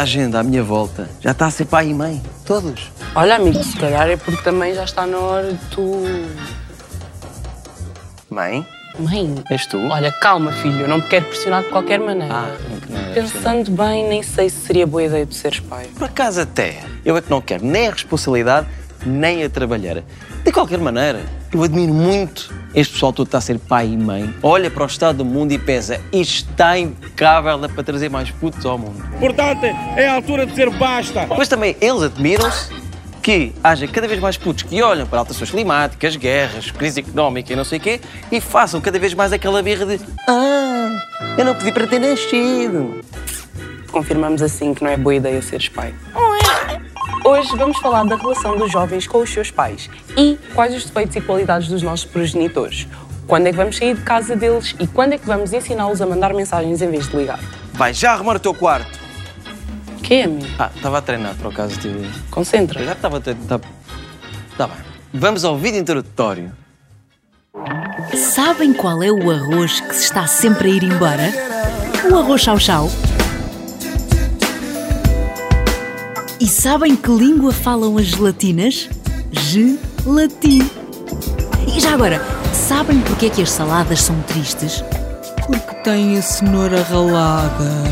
a gente à minha volta já está a ser pai e mãe. Todos. Olha, amigo, se calhar é porque também já está na hora de tu. Mãe? Mãe. És tu? Olha, calma, filho, eu não te quero pressionar de qualquer maneira. Ah, não é Pensando bem, nem sei se seria boa ideia de seres pai. Por acaso até. Eu é que não quero nem a responsabilidade, nem a trabalhar. De qualquer maneira, eu admiro muito este pessoal todo está a ser pai e mãe. Olha para o estado do mundo e isto está impecável, dá para trazer mais putos ao mundo. Portanto, é a altura de dizer basta. Mas também eles admiram-se que haja cada vez mais putos que olham para alterações climáticas, guerras, crise económica e não sei o quê e façam cada vez mais aquela birra de Ah, eu não pedi para ter nascido. Confirmamos assim que não é boa ideia seres pai. Hoje vamos falar da relação dos jovens com os seus pais e quais os defeitos e qualidades dos nossos progenitores. Quando é que vamos sair de casa deles e quando é que vamos ensiná-los a mandar mensagens em vez de ligar? Vai já arrumar o teu quarto. O que é, amigo? Ah, estava a treinar, por acaso. Eu Concentra. já estava a treinar. Tá bem. Vamos ao vídeo introdutório. Sabem qual é o arroz que se está sempre a ir embora? O arroz chau-chau. E sabem que língua falam as gelatinas? Gelatim. E já agora, sabem porque é que as saladas são tristes? Porque têm a cenoura ralada.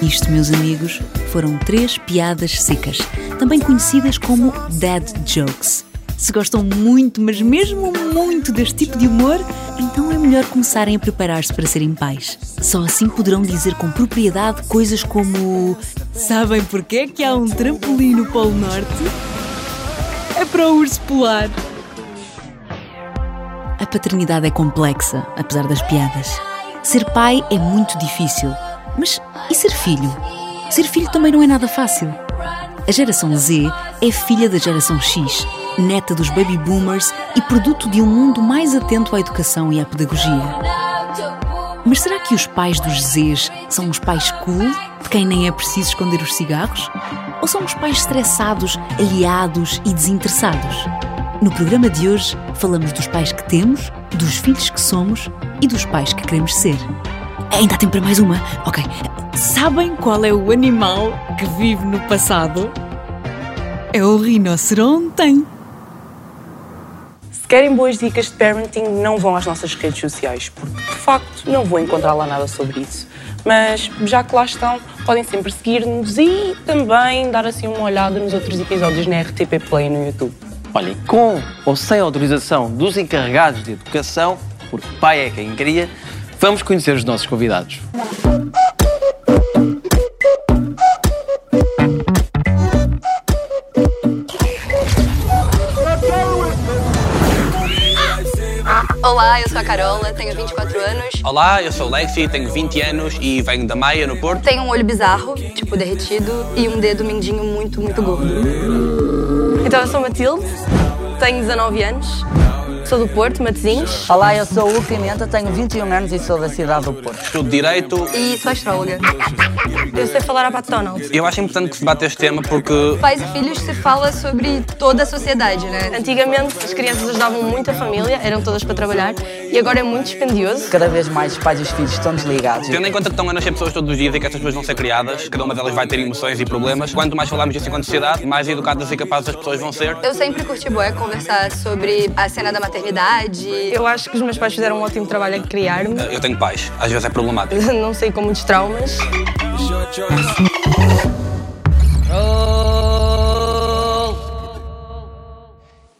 Isto, meus amigos, foram três piadas secas, também conhecidas como dad jokes. Se gostam muito, mas mesmo muito deste tipo de humor, então é melhor começarem a preparar-se para serem pais. Só assim poderão dizer com propriedade coisas como: Sabem porquê que há um trampolim no Polo Norte? É para o urso polar. A paternidade é complexa, apesar das piadas. Ser pai é muito difícil. Mas e ser filho? Ser filho também não é nada fácil. A geração Z é filha da geração X, neta dos baby boomers e produto de um mundo mais atento à educação e à pedagogia. Mas será que os pais dos Zs são os pais cool, de quem nem é preciso esconder os cigarros? Ou são os pais estressados, aliados e desinteressados? No programa de hoje falamos dos pais que temos, dos filhos que somos e dos pais que queremos ser. Ainda há tempo para mais uma? Ok. Sabem qual é o animal que vive no passado? É o rinoceronte. Se querem boas dicas de parenting, não vão às nossas redes sociais, porque de facto não vou encontrar lá nada sobre isso. Mas já que lá estão, podem sempre seguir-nos e também dar assim uma olhada nos outros episódios na RTP Play no YouTube. Olhem, com ou sem autorização dos encarregados de educação, porque pai é quem cria, vamos conhecer os nossos convidados. Olá, eu sou a Carola, tenho 24 anos. Olá, eu sou o Lexi, tenho 20 anos e venho da Maia, no Porto. Tenho um olho bizarro, tipo derretido, e um dedo mindinho muito, muito gordo. Então, eu sou Matilde, tenho 19 anos, sou do Porto, Matosinhos, Olá, eu sou o Pimenta, tenho 21 anos e sou da cidade do Porto. Estudo Direito. e sou astróloga. Eu sei falar a Donald. Eu acho importante que se bate este tema porque Pais e filhos se fala sobre toda a sociedade, né? Antigamente as crianças ajudavam muito a família, eram todas para trabalhar e agora é muito dispendioso. Cada vez mais os pais e os filhos estão desligados. Tendo em conta que estão a nascer pessoas todos os dias e que estas pessoas vão ser criadas, cada uma delas vai ter emoções e problemas. Quanto mais falamos disso enquanto sociedade, mais educadas e capazes as pessoas vão ser. Eu sempre curti bué conversar sobre a cena da maternidade. Eu acho que os meus pais fizeram um ótimo trabalho em criar-me. Eu tenho pais, às vezes é problemático. Não sei com muitos traumas.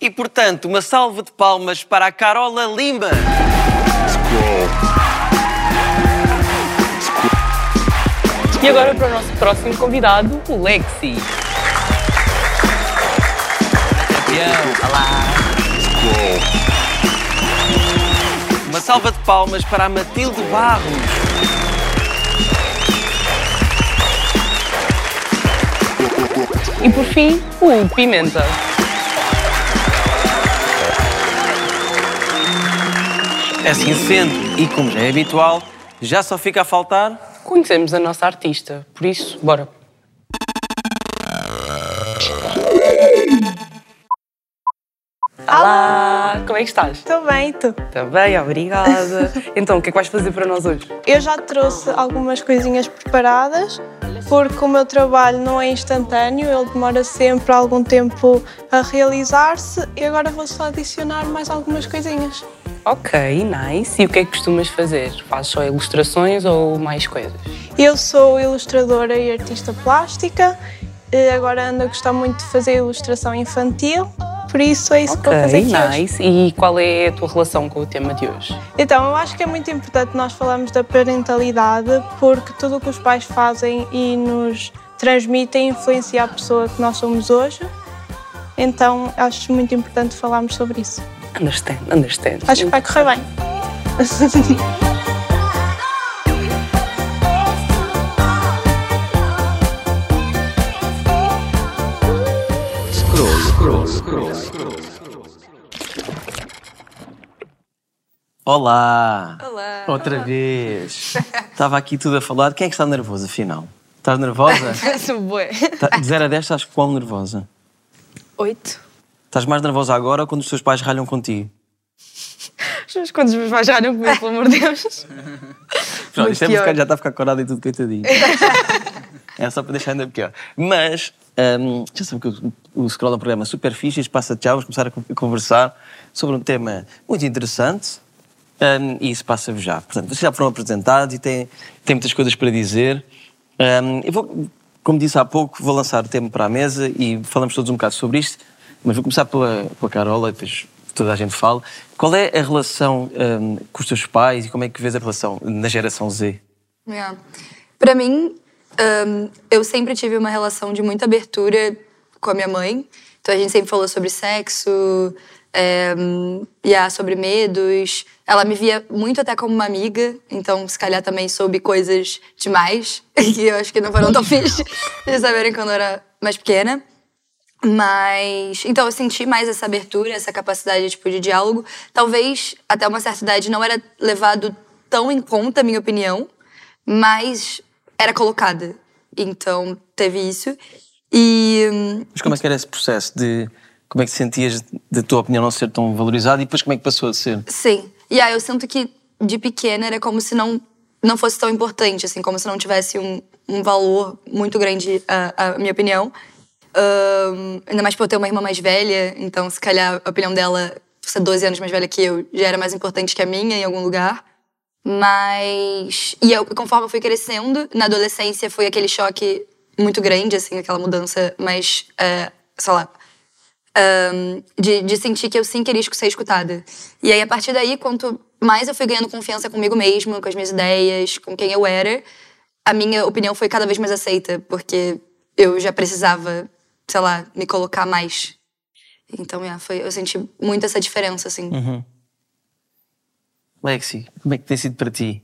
E portanto, uma salva de palmas para a Carola Limba. E agora para o nosso próximo convidado, o Lexi. Uma salva de palmas para a Matilde Barros. E por fim, o Pimenta. Assim sendo, e como já é habitual, já só fica a faltar Conhecemos a nossa artista, por isso, bora. Olá, Olá, como é que estás? Estou bem, tu? Também, obrigada. Então, o que é que vais fazer para nós hoje? Eu já trouxe algumas coisinhas preparadas, porque o meu trabalho não é instantâneo, ele demora sempre algum tempo a realizar-se e agora vou só adicionar mais algumas coisinhas. Ok, nice. E o que é que costumas fazer? Fazes só ilustrações ou mais coisas? Eu sou ilustradora e artista plástica, agora ando a gostar muito de fazer ilustração infantil, por isso é isso que vou fazer aqui hoje. E qual é a tua relação com o tema de hoje? Então, eu acho que é muito importante nós falarmos da parentalidade, porque tudo o que os pais fazem e nos transmitem influencia a pessoa que nós somos hoje. Então, acho muito importante falarmos sobre isso. Understand, understand. Acho que vai correr bem. Olá! Olá. Outra vez! Estava aqui tudo a falar. Quem é que está nervoso, afinal? Estás nervosa? Sou bué. Tá- De 0 a 10 estás quão nervosa? Oito. Estás mais nervosa agora ou quando os teus pais ralham contigo? Mas quando os meus pais não comigo, pelo amor de Deus. Pronto, isto é porque já está a ficar corado e tudo, coitadinho. é só para deixar ainda pior. Mas, hum, já sabe que o, o Scroll é um programa super fixe, passa já, vamos começar a con- a conversar sobre um tema muito interessante hum, e isso passa-vos já. Portanto, vocês já foram apresentados e têm, têm muitas coisas para dizer. Hum, eu vou, como disse há pouco, vou lançar o tema para a mesa e falamos todos um bocado sobre isto, mas vou começar pela, pela Carola e depois toda a gente fala. Qual é a relação hum, com os teus pais e como é que vês a relação na geração Z? É. Pra mim, hum, eu sempre tive uma relação de muita abertura com a minha mãe. Então a gente sempre falou sobre sexo, é, yeah, sobre medos. Ela me via muito até como uma amiga, então se calhar também soube coisas demais, que eu acho que não foram tão fixe de saberem quando eu era mais pequena. Mas. Então eu senti mais essa abertura, essa capacidade tipo, de diálogo. Talvez até uma certa idade não era levado tão em conta a minha opinião, mas era colocada. Então teve isso. E. hum, Mas como é que era esse processo de como é que sentias da tua opinião não ser tão valorizada e depois como é que passou a ser? Sim. E aí eu sinto que de pequena era como se não, não fosse tão importante, assim, como se não tivesse um, um valor muito grande a, a minha opinião. Ahn, ainda mais por eu ter uma irmã mais velha, então se calhar a opinião dela, por ser 12 anos mais velha que eu, já era mais importante que a minha em algum lugar. Mas. E eu, conforme eu fui crescendo, na adolescência foi aquele choque muito grande, assim, aquela mudança mais. eh, sei lá. ahn, de, de sentir que eu sim queria ser escutada. E aí, a partir daí, quanto mais eu fui ganhando confiança comigo mesma, com as minhas ideias, com quem eu era, a minha opinião foi cada vez mais aceita, porque eu já precisava, sei lá, me colocar mais. Então, yeah, foi, eu senti muito essa diferença, assim. Lexi, como é que tem sido para ti?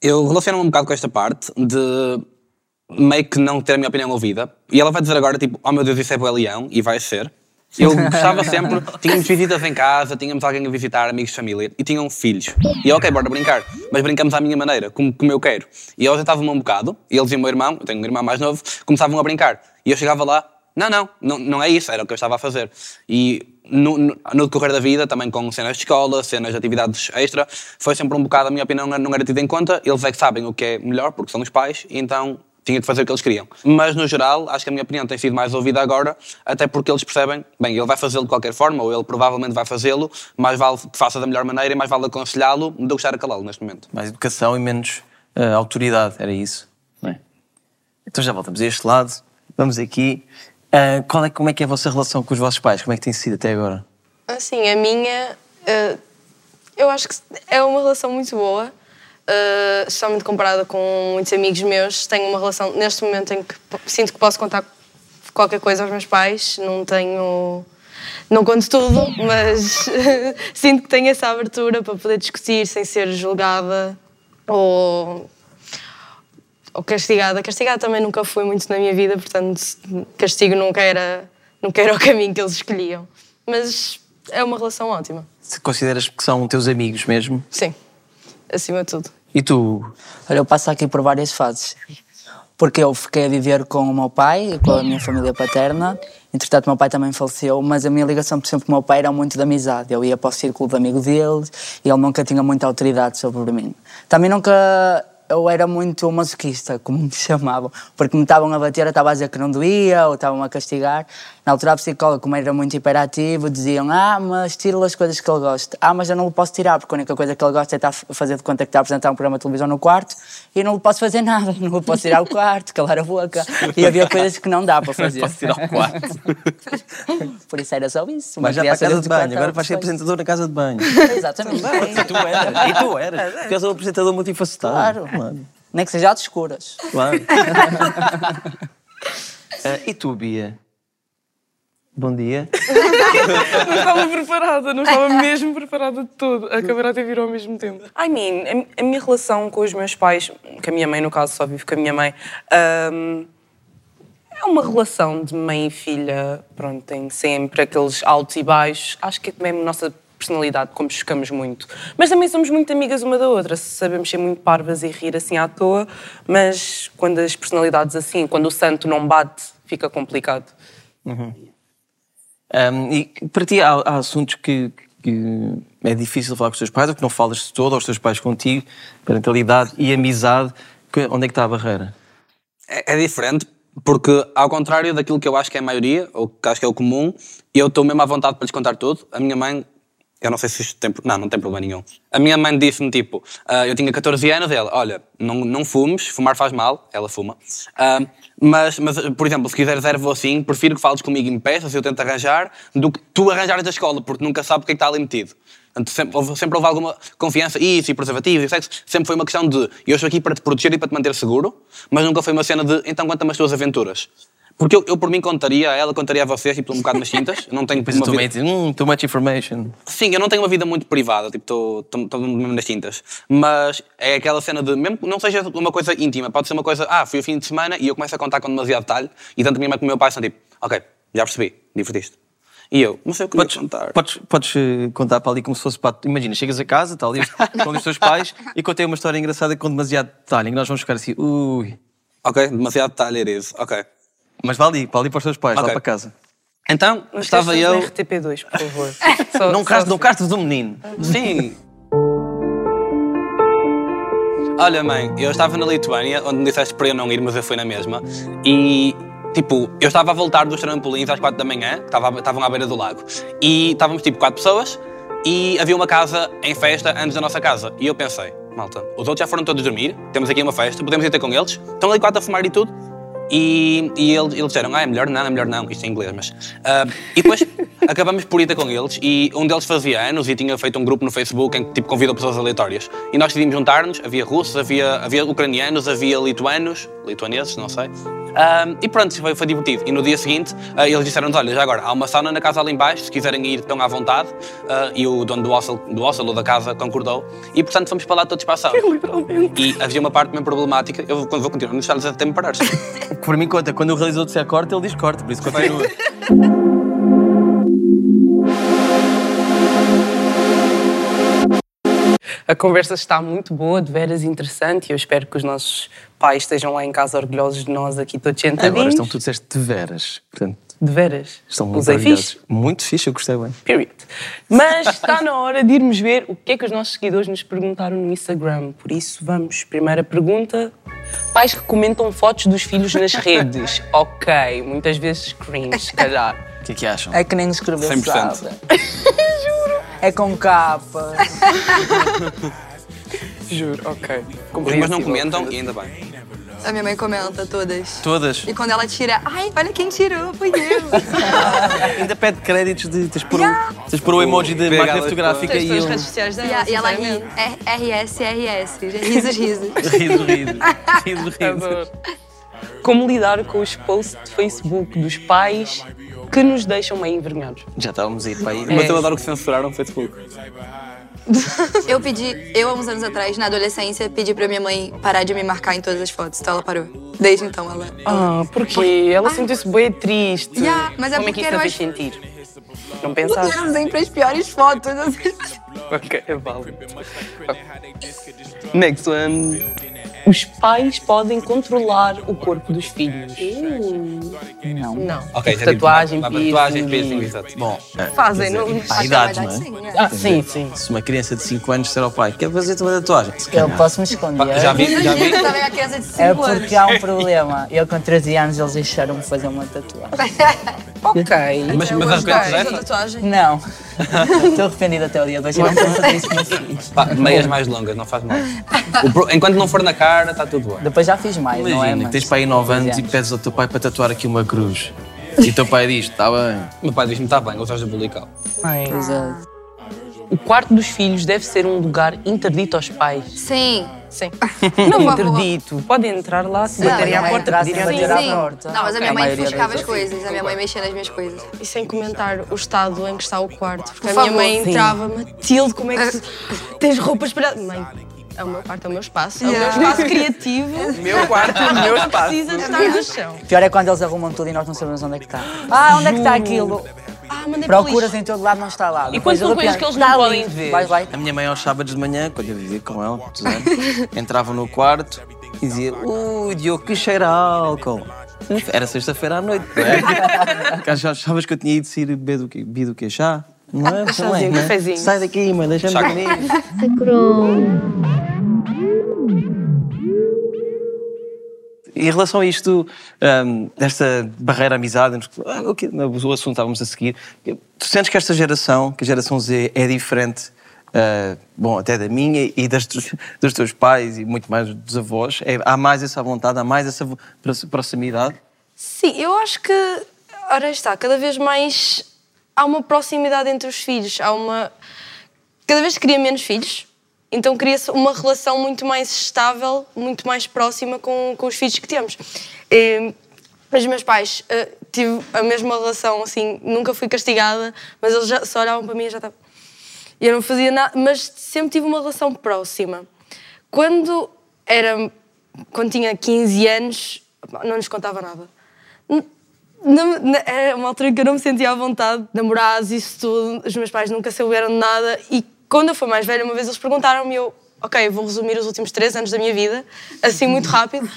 Eu relaciono-me um bocado com esta parte de meio que não ter a minha opinião ouvida. E ela vai dizer agora, tipo, oh meu Deus, isso é bué leão, e vai ser. Eu gostava sempre, tínhamos visitas em casa, tínhamos alguém a visitar, amigos de família, e tinham filhos. E eu, ok, bora brincar, mas brincamos à minha maneira, como, como eu quero. E eu sentava-me um bocado, e eles e o meu irmão, eu tenho um irmão mais novo, começavam a brincar. E eu chegava lá, não, não, não, não é isso, era o que eu estava a fazer. E no, no, decorrer da vida, também com cenas de escola, cenas de atividades extra, foi sempre um bocado, a minha opinião não era tida em conta, eles é que sabem o que é melhor, porque são os pais, então tinha de fazer o que eles queriam. Mas, no geral, acho que a minha opinião tem sido mais ouvida agora, até porque eles percebem, bem, ele vai fazê-lo de qualquer forma, ou ele provavelmente vai fazê-lo, mais vale que faça da melhor maneira e mais vale aconselhá-lo do que estar a calá-lo neste momento. Mais educação e menos ah, autoridade, era isso? Não é? Então já voltamos a este lado, vamos aqui. Ah, qual é, como é que é a vossa relação com os vossos pais? Como é que tem sido até agora? Assim, a minha, eh, eu acho que é uma relação muito boa, eh, especialmente comparada com muitos amigos meus. Tenho uma relação, neste momento, em que sinto que posso contar qualquer coisa aos meus pais. Não tenho. Não conto tudo, mas sinto que tenho essa abertura para poder discutir sem ser julgada ou castigada. Castigada também nunca foi muito na minha vida, portanto, castigo nunca era, nunca era o caminho que eles escolhiam. Mas é uma relação ótima. Se consideras que são teus amigos mesmo? Sim, acima de tudo. E tu? Olha, eu passo aqui por várias fases. Porque eu fiquei a viver com o meu pai e com a minha família paterna, Entretanto, meu pai também faleceu, mas a minha ligação, por exemplo, com o meu pai era muito de amizade. Eu ia para o círculo de amigo dele e ele nunca tinha muita autoridade sobre mim. Também nunca eu era muito masoquista, como me chamavam, porque me estavam a bater, eu estava a dizer que não doía, ou estavam a castigar. Na altura, a psicóloga, como era muito hiperativo, diziam: Ah, mas tira as coisas que ele gosta. Ah, mas eu não lhe posso tirar, porque a única coisa que ele gosta é estar a fazer de conta que está a apresentar um programa de televisão no quarto e eu não lhe posso fazer nada, não lhe posso tirar o quarto, calar a boca. E havia coisas que não dá para fazer. Posso tirar o quarto. Por isso era só isso. Uma Mas já para a casa de banho, agora vais ser apresentador na casa de banho. Exatamente. E tu eras, e tu eras. Porque és um apresentador multifacetado. Claro. Claro. Nem que seja às escuras. claro. Ah, e tu, Bia? Bom dia. Não estava preparada, não estava mesmo preparada de todo. A câmera até virou ao mesmo tempo. I mean, a, minha relação com os meus pais, com a minha mãe, no caso, só vivo com a minha mãe, ahm, é uma relação de mãe e filha. Pronto, tem sempre aqueles altos e baixos. Acho que é mesmo a nossa personalidade, como chocamos muito. Mas também somos muito amigas uma da outra. Sabemos ser muito parvas e rir assim à toa, mas quando as personalidades assim, quando o santo não bate, fica complicado. Um, e para ti há, há assuntos que, que é difícil falar com os teus pais, ou que não falas de todo, aos teus pais contigo, parentalidade e amizade. Que- onde é que está a barreira? É, é diferente, porque ao contrário daquilo que eu acho que é a maioria, ou que acho que é o comum, eu estou mesmo à vontade para lhes contar tudo. A minha mãe, eu não sei se isto tem. Não, não tem problema nenhum. A minha mãe disse-me tipo, ah, eu tinha 14 anos, ela, olha, não, não fumes, fumar faz mal, ela fuma. Ah, mas, mas, por exemplo, se quiseres ervo assim, prefiro que fales comigo e me peças, eu tento arranjar, do que tu arranjares da escola, porque nunca sabe o que é que está ali metido. Portanto, sempre, houve, sempre houve alguma confiança, e isso, e preservativos, e sexo. Sempre foi uma questão de eu estou aqui para te proteger e para te manter seguro, mas nunca foi uma cena de então conta-me as tuas aventuras. Porque eu, eu por mim contaria, ela contaria a vocês, tipo, um bocado nas cintas. Eu não tenho Depois uma tu vida... metes, hum, too much information. Sim, eu não tenho uma vida muito privada, tipo, estou mesmo nas tintas. Mas é aquela cena de, mesmo que não seja uma coisa íntima, pode ser uma coisa, ah, fui o fim de semana e eu começo a contar com demasiado detalhe, e tanto a minha mãe como o meu pai são tipo, ok, já percebi, divertiste. E eu, não sei o que Podes, contar. podes, podes eh, contar para ali como se fosse para. Imagina, chegas a casa, está ali com os teus pais e contei uma história engraçada com demasiado detalhe, em que nós vamos ficar assim, ui. Ok, demasiado detalhe it is, ok. Mas vá ali, para ali para os teus pais, lá Ok. para casa. Então, Não estava esqueças eu... do RTP2, por favor. Só- Não só castes não assim. do menino. Sim. Olha, mãe, eu estava na Lituânia, onde me disseste para eu não ir, mas eu fui na mesma. E, tipo, eu estava a voltar dos trampolins às quatro da manhã, estava, estavam à beira do lago. E estávamos, tipo, quatro pessoas e havia uma casa em festa antes da nossa casa. E eu pensei, malta, os outros já foram todos dormir, temos aqui uma festa, podemos ir ter com eles, estão ali quatro a fumar e tudo. E, e eles, eles disseram, ah, é melhor não, é melhor não, isto é inglês, mas... ah, e depois acabamos por ir com eles e um deles fazia anos e tinha feito um grupo no Facebook em que tipo, convidou pessoas aleatórias. E nós decidimos juntar-nos, havia russos, havia, havia ucranianos, havia lituanos, lituaneses, não sei. Ah, e pronto, foi, foi divertido. E no dia seguinte ah, eles disseram-nos, olha, já agora, há uma sauna na casa ali embaixo, se quiserem ir, estão à vontade. E o dono do hostel, do hostel ou da casa concordou. E portanto fomos para lá todos para a sauna. E havia uma parte mesmo problemática, eu vou, vou continuar, não deixar-lhes até me parar. Por mim conta, quando o realizador disser corta, ele diz corta, por isso continua. A conversa está muito boa, de veras interessante, e eu espero que os nossos pais estejam lá em casa orgulhosos de nós aqui todos sentadinhos. Agora estão disseste de veras. Portanto, De veras. estão muito Usei fixe. Muito fixe, eu gostei bem. Period. Mas está na hora de irmos ver o que é que os nossos seguidores nos perguntaram no Instagram. Por isso, vamos. Primeira pergunta. Pais que comentam fotos dos filhos nas redes. ok, muitas vezes cringe, se calhar. O que é que acham? É que nem escrever 100%. sabe. É com capa. Juro, ok. Mas não comentam e ainda bem. A minha mãe comenta todas. Todas. E quando ela tira, ai, olha quem tirou, foi eu. Ainda pede créditos de. Tens pôr, Yeah. o, tens pôr o emoji de Pegada máquina fotográfica e eu. redes sociais e, dela, a- e ela ri, RS, RS, risos, risos. Riso, riso. Riso, riso. Adoro. Como lidar com os posts de Facebook dos pais que nos deixam meio envergonhados? Já estávamos a ir para aí. Mas eu adoro que censuraram o Facebook. Eu pedi, eu há uns anos atrás, na adolescência, pedi pra minha mãe parar de me marcar em todas as fotos. Então ela parou. Desde então ela. Ah, porquê? Ela sentiu-se bem triste. Yeah, mas é Como é que isso a fez as- sentir? Não Eu pensaste? tenho sempre as piores fotos. assim. Ok, é válido. Next one. Os pais podem controlar o corpo dos filhos. Não. Não. Ok, já digo, Tatuagem, para tatuagem, piercing. piercing, exato. Bom, Fazem, não. há idades, não é? Sim, é. Ah, sim, sim. Se uma criança de 5 anos disser ao pai, quer fazer uma tatuagem? Se Eu posso me esconder. Já vi, já vi. Também a criança de 5 É porque há um problema. Eu com 13 anos eles deixaram-me fazer uma tatuagem. Ok. Mas, mas arrependes da dessa? tatuagem. Não. Estou arrependido até o dia de hoje. Eu não quero fazer isso com meus filhos. Pá, meias mais longas, não faz mal. O pro- enquanto não for na cara, está tudo bem. Depois já fiz mais, não é? Imagina, Mas tens para aí 9 anos e 13 pedes ao teu pai para tatuar aqui uma cruz. E o teu pai diz, está bem. O meu pai diz-me, está bem, usas o bulical. Exato. O quarto dos filhos deve ser um lugar interdito aos pais. Sim. Sim. Não interdito. Podem entrar lá, se baterem à é porta, pedirem a bater à porta. Não, mas a minha mãe das as coisas, a minha mãe mexia nas minhas coisas. E sem comentar o estado em que está o quarto. Porque Por a minha favor. mãe entrava, Matilde, como é que se... tens roupas espalhadas? Mãe, é o meu quarto, é o meu espaço. É o meu espaço criativo. Meu quarto, meu espaço. Precisa de estar no chão. Pior é quando eles arrumam tudo e nós não sabemos onde é que está. Ah, onde é que está aquilo? Ah, mandei o Procuras em todo lado, não está lá. E quando Depois, são coisas que eles não podem ali. ver? Lá e A minha mãe aos sábados de manhã, quando eu vivia com ela, entrava no quarto e dizia, ui, Diogo, que cheira a álcool. Era sexta-feira à noite, não é? Porque achavas que eu tinha ido sair beber do quê? Beber do quê? Chá? Não é? Também, não é? cafezinho. Sai daqui, mãe, deixa-me dormir. E em relação a isto, desta barreira amizade, ah, o que- o assunto que estávamos a seguir, tu sentes que esta geração, que a geração Z, é diferente, ah, bom, até da minha e das, dos, dos teus pais e muito mais dos avós? É- há mais essa vontade, há mais essa proximidade? Sim, eu acho que, ora está, cada vez mais há uma proximidade entre os filhos. Há uma. Cada vez se cria menos filhos, então cria-se uma relação muito mais estável, muito mais próxima com, com os filhos que temos. E, os meus pais, eh, tive a mesma relação, assim, nunca fui castigada, mas eles já, só olhavam para mim e já estava. Eu não fazia nada, mas sempre tive uma relação próxima. Quando era. Quando tinha 15 anos, não lhes contava nada. Não- não- era uma altura em que eu não me sentia à vontade, namorados, isso tudo. Os meus pais nunca souberam de nada. E quando eu fui mais velha, uma vez eles perguntaram-me, eu, ok, vou resumir os últimos três anos da minha vida, assim muito rápido.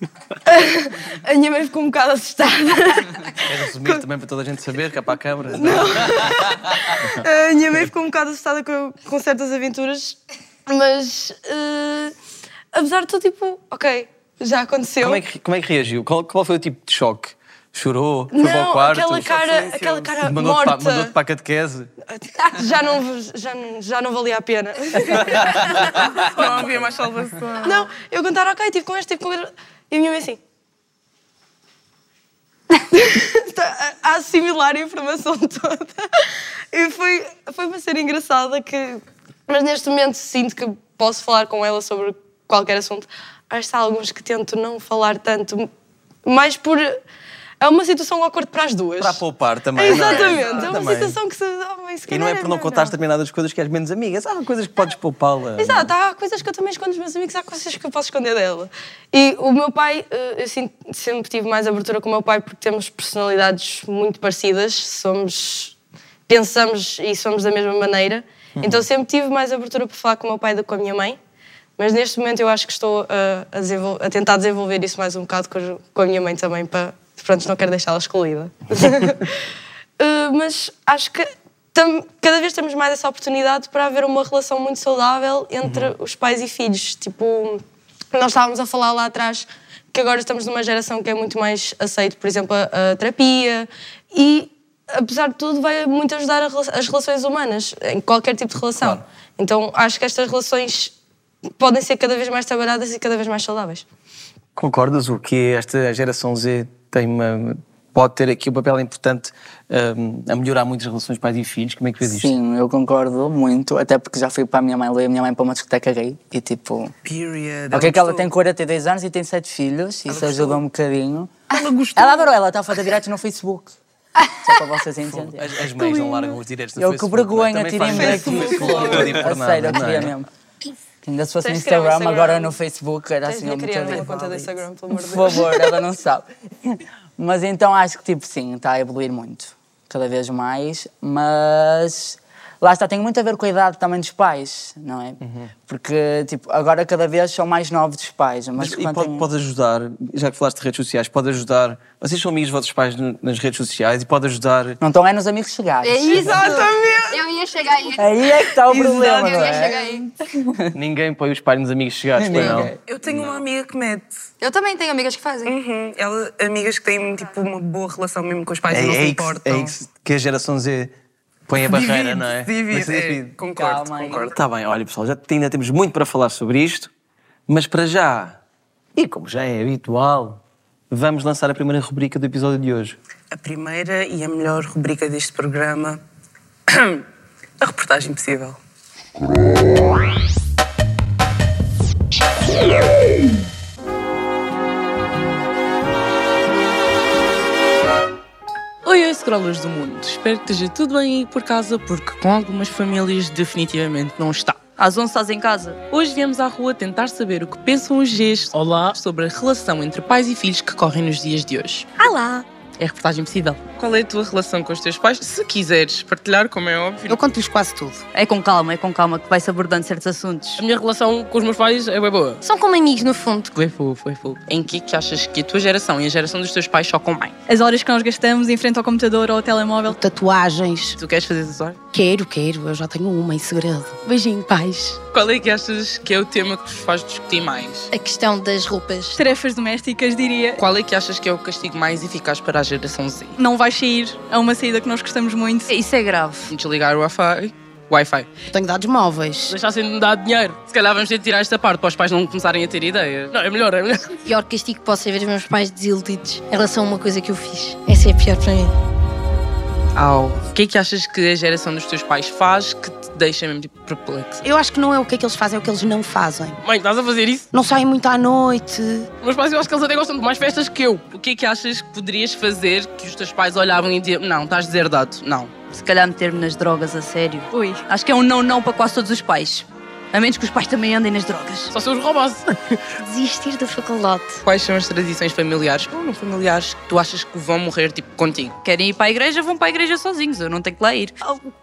A minha mãe ficou um bocado assustada. Queres resumir também para toda a gente saber, que é para a câmara? A minha mãe ficou um bocado assustada com, com certas aventuras, mas eh, apesar de tudo, tipo, ok, já aconteceu. Como é que, como é que reagiu? Qual, qual foi o tipo de choque? Chorou? Foi para Não, o quarto? aquela cara, aquela cara Mandou-te para, morta. mandou para a catequese? Já não, já, não- já não valia a pena. Não havia mais salvação. Não, eu contar, ok, tive com este, tive com este. E a minha mãe assim. Está a assimilar a informação toda. E foi, foi para ser engraçada que. Mas neste momento sinto que posso falar com ela sobre qualquer assunto. Acho que há alguns que tento não falar tanto, mais por. É uma situação awkward para as duas. Para poupar também. não é? Exatamente, é uma Também. situação que se. oh, se E não é por não contares determinadas coisas que és menos amigas. Há coisas que podes poupá-la. Exato, há coisas que eu também escondo dos meus amigos, há coisas que eu posso esconder dela. E o meu pai, eh, eu sinto- sempre tive mais abertura com o meu pai porque temos personalidades muito parecidas, somos, pensamos e somos da mesma maneira. Então sempre tive mais abertura para falar com o meu pai do que com a minha mãe. Mas neste momento eu acho que estou a, a a tentar desenvolver isso mais um bocado com a minha mãe também, para, pronto, não quero deixá-la excluída. Uh, mas acho que cada vez temos mais essa oportunidade para haver uma relação muito saudável entre os pais e filhos. Tipo, nós estávamos a falar lá atrás que agora estamos numa geração que é muito mais aceito, por exemplo, a, a terapia e, apesar de tudo, vai muito ajudar a as relações humanas, em qualquer tipo de relação. Então, acho que estas relações podem ser cada vez mais trabalhadas e cada vez mais saudáveis. Concordas o que esta geração Z tem uma, pode ter aqui um papel importante hum, a melhorar muito as relações pais e filhos? Como é que vês isto? Sim, eu concordo muito, até porque já fui para a minha mãe, levei a minha mãe para uma discoteca gay e tipo. Period. Ok, que ela tem 42 anos e tem 7 filhos, isso ajuda um bocadinho. Ela gostou. Ela adorou, ela está a fazer diretos no Facebook. Só para vocês entenderem. As, as mães não largam os direitos no Eu que Facebook. vergonha, não é? Também tirem-me daqui. A sério, eu é? queria mesmo. Ainda se fosse no Instagram, Instagram. agora no Facebook era Tens assim de um criar uma conta do Instagram, pelo amor Por de Deus. favor, ela não sabe. Mas então acho que, tipo, sim, está a evoluir muito. Cada vez mais. Mas lá está, tem muito a ver com a idade também dos pais, não é? Porque, tipo, agora cada vez são mais novos os pais. Mas, Mas, e pode, têm- pode ajudar, já que falaste de redes sociais, pode ajudar. Vocês são amigos dos vossos pais nas redes sociais e pode ajudar. Não estão é nos amigos chegados. É isso! Eu ia chegar aí. Aí é que está o problema, Eu não ia é? chegar aí. Ninguém põe os pais nos amigos chegados, pois não? Ninguém. Eu tenho uma amiga que mete. Eu também tenho amigas que fazem. Uhum. Ela, amigas que têm tipo uma boa relação mesmo com os pais É, e não é se que, importam. é que a geração Z põe a barreira, Divide, não é? divide, é, divide. Concordo, Calma concordo. Está bem, olha pessoal, já ainda temos muito para falar sobre isto, mas para já, e como já é habitual, vamos lançar a primeira rubrica do episódio de hoje. A primeira e a melhor rubrica deste programa, a reportagem possível. Scrollers do mundo. Espero que esteja tudo bem aí por casa, porque com algumas famílias definitivamente não está. Às 11 estás em casa. Hoje viemos à rua tentar saber o que pensam os Gs Olá. sobre a relação entre pais e filhos que correm nos dias de hoje. Olá! É a reportagem possível. Qual é a tua relação com os teus pais? Se quiseres partilhar, como é óbvio. Eu conto-lhes quase tudo. É com calma, é com calma que vai-se abordando certos assuntos. A minha relação com os meus pais é bem boa. São como amigos, no fundo. Foi fofo, foi fofo. Em que é que achas que a tua geração e a geração dos teus pais chocam mais? As horas que nós gastamos em frente ao computador ou ao telemóvel. Tatuagens. Tu queres fazer história? Quero, quero. Eu já tenho uma em segredo. Beijinho, pais. Qual é que achas que é o tema que vos faz discutir mais? A questão das roupas. Tarefas domésticas, diria. Qual é que achas que é o castigo mais eficaz para a geração Z? Não vais sair a uma saída que nós gostamos muito. Isso é grave. Desligar o Wi-Fi. Wi-Fi. Tenho dados móveis. Deixassem de me dar dinheiro. Se calhar vamos ter de tirar esta parte para os pais não começarem a ter ideia. Não, é melhor, é melhor. O pior castigo que posso é ver os meus pais desiludidos em relação a uma coisa que eu fiz. Essa é a pior para mim. Au. O que é que achas que a geração dos teus pais faz que deixa mesmo tipo perplexo? Eu acho que não é o que é que eles fazem, é o que eles não fazem. Mãe, estás a fazer isso? Não saem muito à noite. Meus pais, eu acho que eles até gostam de mais festas que eu. O que é que achas que poderias fazer que os teus pais olhavam e diziam: Não, estás deserdado? Não. Se calhar meter-me nas drogas a sério. Ui. Acho que é um não-não para quase todos os pais. A menos que os pais também andem nas drogas. Só se os roubasse. Desistir da faculdade. Quais são as tradições familiares ou não familiares que tu achas que vão morrer tipo contigo? Querem ir para a igreja, vão para a igreja sozinhos. Eu não tenho que lá ir.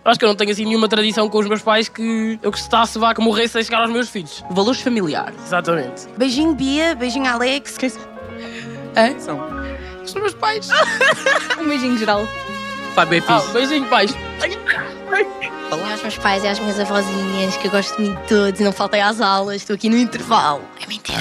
Acho que eu não tenho assim nenhuma tradição com os meus pais que eu gostasse vá que morresse sem chegar aos meus filhos. Valores familiares. Exatamente. Beijinho, Bia. Beijinho, Alex. É? São. São meus pais. Um beijinho geral. Pai, bem fixe. beijinho, pais. Olá aos meus pais e às minhas avózinhas, que eu gosto muito de todos e não faltei às aulas. Estou aqui no intervalo. É mentira.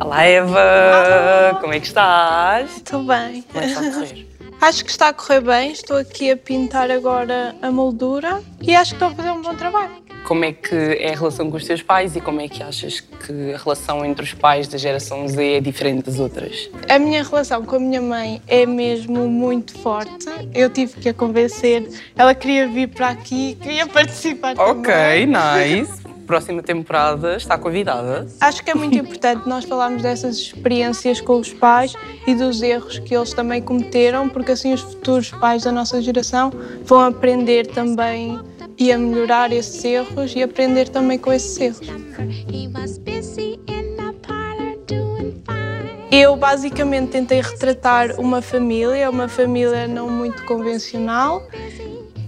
Olá, Eva. Como é que estás? Estou bem. Como é que está a correr? Acho que está a correr bem. Estou aqui a pintar agora a moldura e acho que estou a fazer um bom trabalho. Como é que é a relação com os teus pais e como é que achas que a relação entre os pais da geração Z é diferente das outras? A minha relação com a minha mãe é mesmo muito forte. Eu tive que a convencer. Ela queria vir para aqui, queria participar Ok, também. nice. Próxima temporada está convidada. Acho que é muito importante nós falarmos dessas experiências com os pais e dos erros que eles também cometeram, porque assim os futuros pais da nossa geração vão aprender também e a melhorar esses erros e aprender também com esses erros. Eu basicamente tentei retratar uma família, uma família não muito convencional,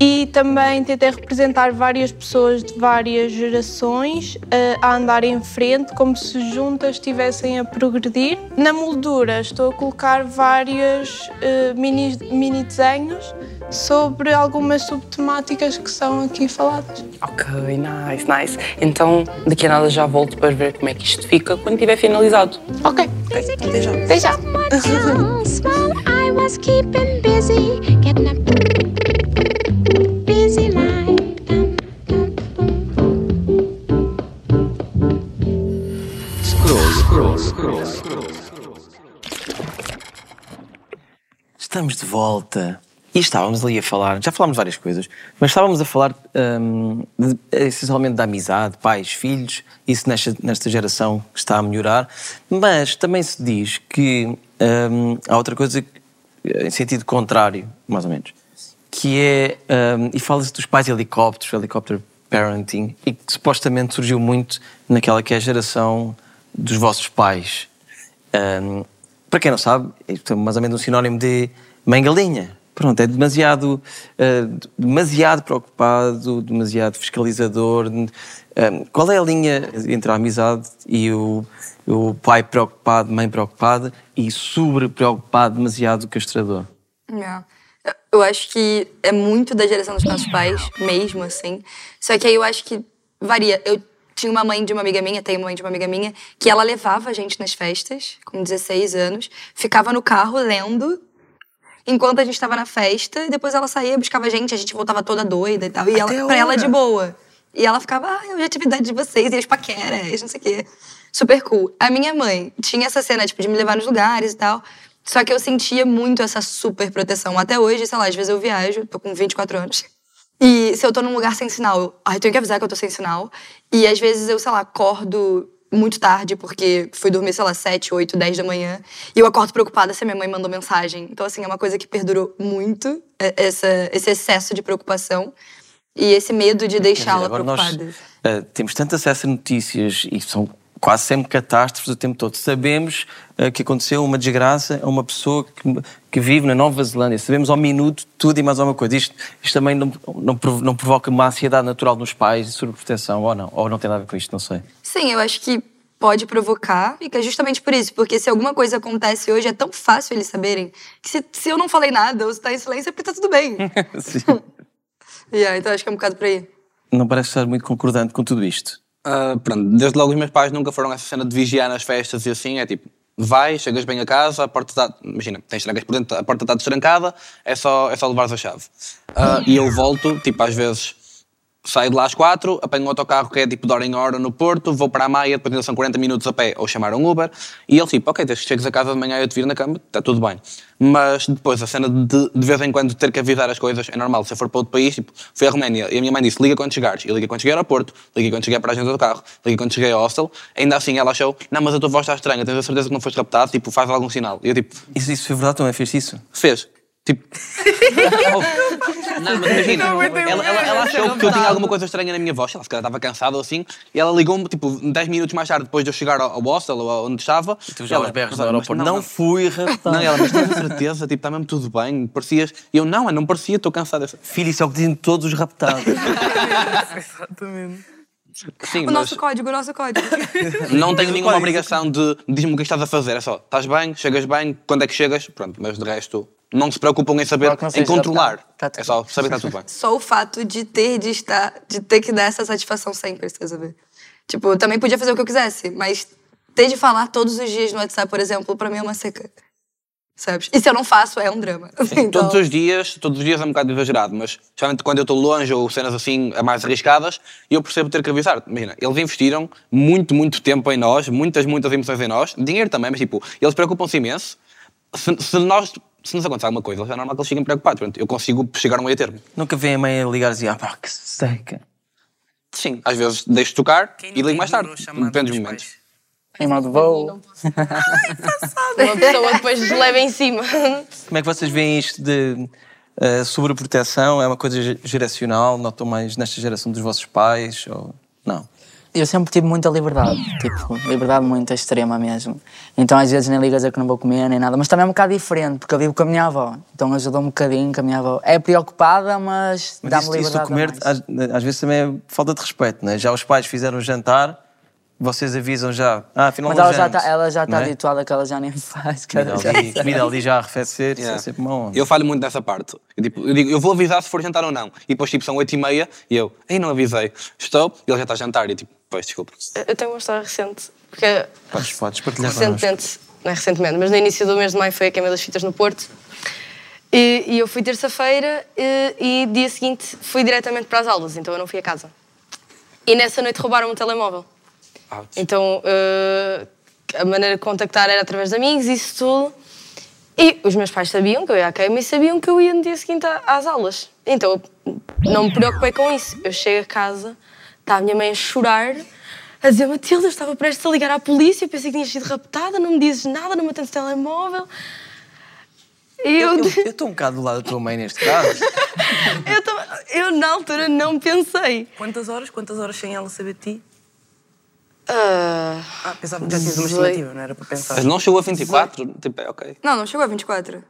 e também tentei representar várias pessoas de várias gerações eh, a andar em frente, como se juntas estivessem a progredir. Na moldura estou a colocar vários eh, mini, mini desenhos sobre algumas subtemáticas que são aqui faladas. Ok, nice, nice. Então, daqui a nada já volto para ver como é que isto fica quando estiver finalizado. Ok, Ok, até já. até já. De volta. E estávamos ali a falar, já falámos várias coisas, mas estávamos a falar hum, de- essencialmente da amizade, pais, filhos, isso nesta, nesta geração que está a melhorar, mas também se diz que hum, há outra coisa em sentido contrário, mais ou menos, que é, hum, e fala-se dos pais helicópteros, helicóptero parenting, e que supostamente surgiu muito naquela que é a geração dos vossos pais. Ahm, para quem não sabe, é mais ou menos um sinónimo de mãe galinha. Pronto, é demasiado, ah, demasiado preocupado, demasiado fiscalizador. Ahm, qual é a linha entre a amizade e o, o pai preocupado, mãe preocupada e sobre preocupado, demasiado castrador? Eu- Eu acho que é muito da geração dos nossos pais, mesmo assim. Só que aí eu acho que varia. Eu tinha uma mãe de uma amiga minha, tenho uma mãe de uma amiga minha, que ela levava a gente nas festas, com 16 anos, ficava no carro lendo enquanto a gente estava na festa, e depois ela saía, buscava a gente, a gente voltava toda doida e tal. E ela, pra ela de boa. E ela ficava, ah, eu já tive idade de vocês, e as paqueras, não sei o quê. Super cool. A minha mãe tinha essa cena, tipo, de me levar nos lugares e tal. Só que eu sentia muito essa super proteção. Até hoje, sei lá, às vezes eu viajo, tô com 24 anos. E se eu tô num lugar sem sinal, eu, ah, eu tenho que avisar que eu tô sem sinal. E às vezes eu, sei lá, acordo muito tarde, porque fui dormir, sei lá, 7, 8, 10 da manhã. E eu acordo preocupada se a minha mãe mandou mensagem. Então, assim, é uma coisa que perdurou muito, é- essa, esse excesso de preocupação. E esse medo de deixá-la preocupada. nós ah, temos tanto acesso a notícias e são quase sempre catástrofes o tempo todo. Sabemos ah, que aconteceu uma desgraça a uma pessoa que, que vive na Nova Zelândia. Sabemos ao minuto tudo e mais alguma coisa. Isto, isto também não, não, prov- não provoca uma ansiedade natural nos pais e sobreproteção, ou não? Ou não tem nada a ver com isto, não sei. Sim, eu acho que pode provocar, e que é justamente por isso, porque se alguma coisa acontece hoje, é tão fácil eles saberem que se, se eu não falei nada ou se tá em silêncio é porque tá tudo bem. Sim. yeah, então acho que é um bocado por aí. Não parece estar muito concordante com tudo isto. Ah, pronto, desde logo os meus pais nunca foram essa cena de vigiar nas festas e assim, é tipo, vai, chegas bem a casa, a porta está, imagina, tens trancas por dentro, a porta está destrancada, é só, é só levares a chave. Ah, e eu volto, tipo, às vezes saio de lá às quatro, apanho um autocarro que é tipo de hora em hora no Porto, vou para a Maia, depois ainda são 40 minutos a pé ou chamar um Uber, e ele tipo, ok, desde que chegues a casa de manhã e eu te vir na cama, está tudo bem. Mas depois a cena de de vez em quando ter que avisar as coisas é normal. Se eu for para outro país, tipo, fui à Roménia e a minha mãe disse, liga quando chegares. Eu liguei quando cheguei ao aeroporto, liguei quando cheguei para a agência do carro, liguei quando cheguei ao hostel, ainda assim ela achou, não, mas a tua voz está estranha, tens a certeza que não foste raptado, tipo, faz algum sinal. E eu tipo, Isso, isso foi verdade, também fez isso? fez. Tipo. Não, mas imagina, ela, ela, ela achou que eu tinha alguma coisa estranha na minha voz, ela se calhar estava cansada ou assim, e ela ligou-me, tipo, 10 minutos mais tarde, depois de eu chegar ao, ao hostel ou onde estava. Tu já ela, berros no aeroporto. Não, fui raptado. Não, ela, mas tens a certeza, tipo, está mesmo tudo bem, parecias. E eu, não, eu não parecia, estou cansada. Filho, isso é o que dizem todos os raptados. Exatamente. Sim, O mas nosso código, o nosso código. não tenho nenhuma obrigação de diz-me o que estás a fazer, é só, estás bem, chegas bem, quando é que chegas, pronto, mas de resto, não se preocupam em saber, em controlar. raptado. Tá É só saber que está tudo bem. Só o fato de ter de estar, de ter que dar essa satisfação sempre, você sabe? Tipo, eu também podia fazer o que eu quisesse, mas ter de falar todos os dias no WhatsApp, por exemplo, pra mim é uma seca. Sabe? E se eu não faço, é um drama. Então, Todos os dias, todos os dias é um bocado exagerado, mas especialmente quando eu estou longe ou cenas assim a mais arriscadas, eu percebo ter que avisar. Imagina, eles investiram muito, muito tempo em nós, muitas, muitas emoções em nós, dinheiro também, mas tipo, eles preocupam-se imenso. Se, se nós, se nos acontecer alguma coisa, é normal que eles fiquem preocupados. Portanto, eu consigo chegar a um meio termo. Nunca vem a mãe a ligar e dizer, ah pá, que seca. Sim, às vezes deixo tocar e ligo mais tarde. Depende dos momentos. Em modo voo. Uma pessoa depois nos leva em cima. Como é que vocês veem isto de eh, sobreproteção? É uma coisa ge- geracional? Notam mais nesta geração dos vossos pais? Ou... Não. Eu sempre tive muita liberdade, tipo, liberdade muito extrema mesmo. Então às vezes nem ligo a dizer que não vou comer nem nada, mas também é um bocado diferente, porque eu vivo com a minha avó, então ajuda um bocadinho com a minha avó. É preocupada, mas, Mas dá-me isso, isso liberdade. do comer, às, às vezes também é falta de respeito, não é? Já os pais fizeram o jantar, vocês avisam já, ah, afinal Mas ela já, está, ela já está é? habituada que ela já nem faz. que Comida ali, sabe. comida ali já arrefecer, isso Yeah. é sempre uma honra. Eu falho muito nessa parte. Eu, tipo, eu digo, eu vou avisar se for jantar ou não. E depois, tipo, são 8 e meia e eu, ei, não avisei. Estou, e ele já está a jantar. E tipo, pois, desculpa. Eu tenho uma história recente, porque Podes, podes partilhar connosco. recentemente, não é recentemente, mas no início do mês de maio foi a queima das fitas no Porto. E, e eu fui terça-feira e, e dia seguinte fui diretamente para as aulas, então eu não fui a casa. E nessa noite roubaram-me o telemóvel. Então eh, a maneira de contactar era através de amigos, isso tudo. E os meus pais sabiam que eu ia à queima e sabiam que eu ia no dia seguinte às aulas. Então eu não me preocupei com isso. Eu chego a casa, está a minha mãe a chorar, a dizer: Matilda, eu estava prestes a ligar à polícia, eu pensei que tinhas sido raptada, não me dizes nada, não me atendes telemóvel. Eu, estou um bocado do lado da tua mãe neste caso. eu, tava- eu, na altura não pensei. Quantas horas? Quantas horas sem ela saber de ti? Ah, Ah, pensava que já tinhas uma estimativa, não era para pensar. Mas não chegou a 24? Tipo, é ok. Não, não chegou a 24.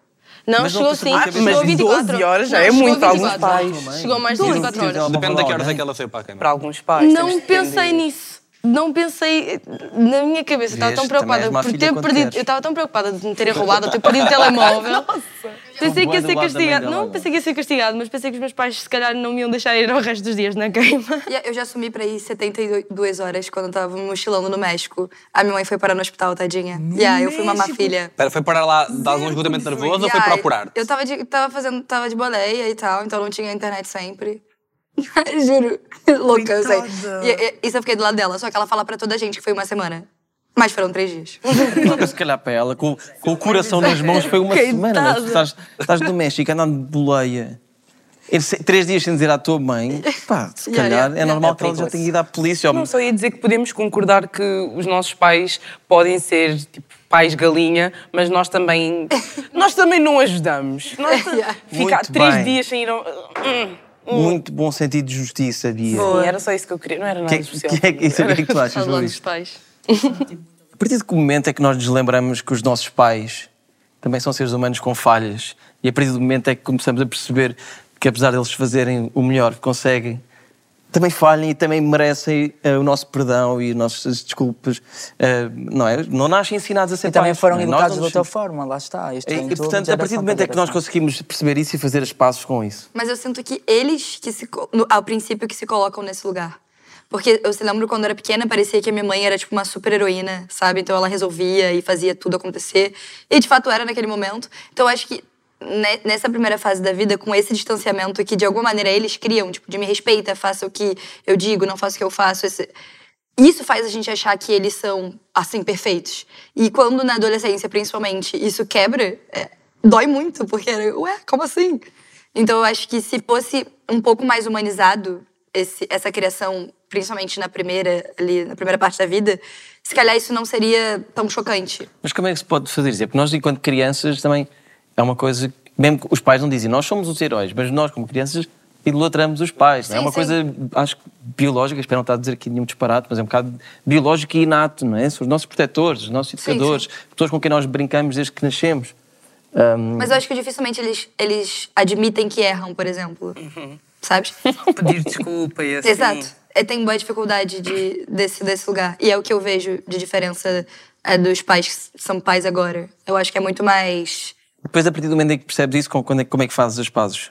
Não, Mas não chegou pensava sim. que havia- chegou a Mas 24. 12 horas já Não, é chegou a muito para alguns 24. pais. Chegou mais de 24 horas. Depende de que horas é que ela saiu para a cama. Para alguns pais. Não pensei entender. nisso. Não pensei na minha cabeça. Estava tão preocupada má por ter perdido. queres. Eu estava tão preocupada de me terem roubado, de ter perdido o telemóvel. Pensei que ia ser castigado. Não pensei que ia ser castigado, mas pensei que os meus pais se calhar não me iam deixar ir ao resto dos dias na queima. E eu já sumi pra ir 72 horas quando eu tava mochilando no México. A minha mãe foi parar no hospital, tadinha. E aí eu fui mamar filha. Espera, foi parar lá de algum esgotamento nervoso ou foi aí, procurar? Eu tava, de, tava fazendo, tava de boleia e tal, então não tinha internet sempre. Juro, louca, eu sei. E, e, isso eu fiquei do lado dela, só que ela fala pra toda a gente que foi uma semana. Mas foram três dias. Se calhar para ela, com, com o coração nas mãos, foi uma semana. Mas tu estás, estás no México andando de boleia. Três dias sem dizer à tua mãe, pá, se Yeah, calhar yeah, é yeah. normal É que ela já tenha ido à polícia. Não, só ia dizer que podemos concordar que os nossos pais podem ser tipo, pais galinha, mas nós também nós também não ajudamos. Nós Yeah. ficar Muito três bem. dias sem ir ao... Hum, Muito bom sentido de justiça, Bia. Sim, era só isso que eu queria, não era nada Que, especial. que, é que, isso, o que é que tu achas Falando sobre dos isto? pais. A partir de que momento é que nós nos lembramos que os nossos pais também são seres humanos com falhas? E a partir do momento é que começamos a perceber que, apesar deles fazerem o melhor que conseguem, também falhem e também merecem eh, o nosso perdão e as nossas desculpas. eh, não é? Não nascem ensinados a ser E também pais, foram educados de outra forma, lá está. Isto E, e, portanto, a partir do momento é que nós conseguimos perceber isso e fazer as pazes com isso. Mas eu sinto que eles, que se, no- ao princípio, que se colocam nesse lugar. Porque eu se lembro quando eu era pequena, parecia que a minha mãe era tipo uma super heroína, sabe? Então ela resolvia e fazia tudo acontecer. E de fato era naquele momento. Então eu acho que nessa primeira fase da vida, com esse distanciamento que de alguma maneira eles criam, tipo, de me respeita, faça o que eu digo, não faça o que eu faço. esse- Isso faz a gente achar que eles são, assim, perfeitos. E quando na adolescência, principalmente, isso quebra, é, dói muito, porque, ué, como assim? Então eu acho que se fosse um pouco mais humanizado esse- essa criação, principalmente na primeira, ali, na primeira parte da vida, se calhar isso não seria tão chocante. Mas como é que se pode fazer isso? É porque nós, enquanto crianças, também é uma coisa. que- Mesmo que os pais não dizem, nós somos os heróis, mas nós, como crianças, idolatramos os pais. não é? Sim, uma sim. coisa, acho que biológica, espero não estar a dizer aqui nenhum disparate, mas é um bocado biológico e inato, não é? São os nossos protetores, os nossos Sim, educadores, pessoas com quem nós brincamos desde que nascemos. Ahm, Mas eu acho que dificilmente eles, eles admitem que erram, por exemplo. Sabes? Pedir desculpa e assim. Exato. É, tem boa dificuldade de, desse, desse lugar. E é o que eu vejo de diferença é, dos pais que são pais agora. Eu acho que é muito mais. Depois, a partir do momento em que percebes isso, com- quando é- como é que fazes as pazes?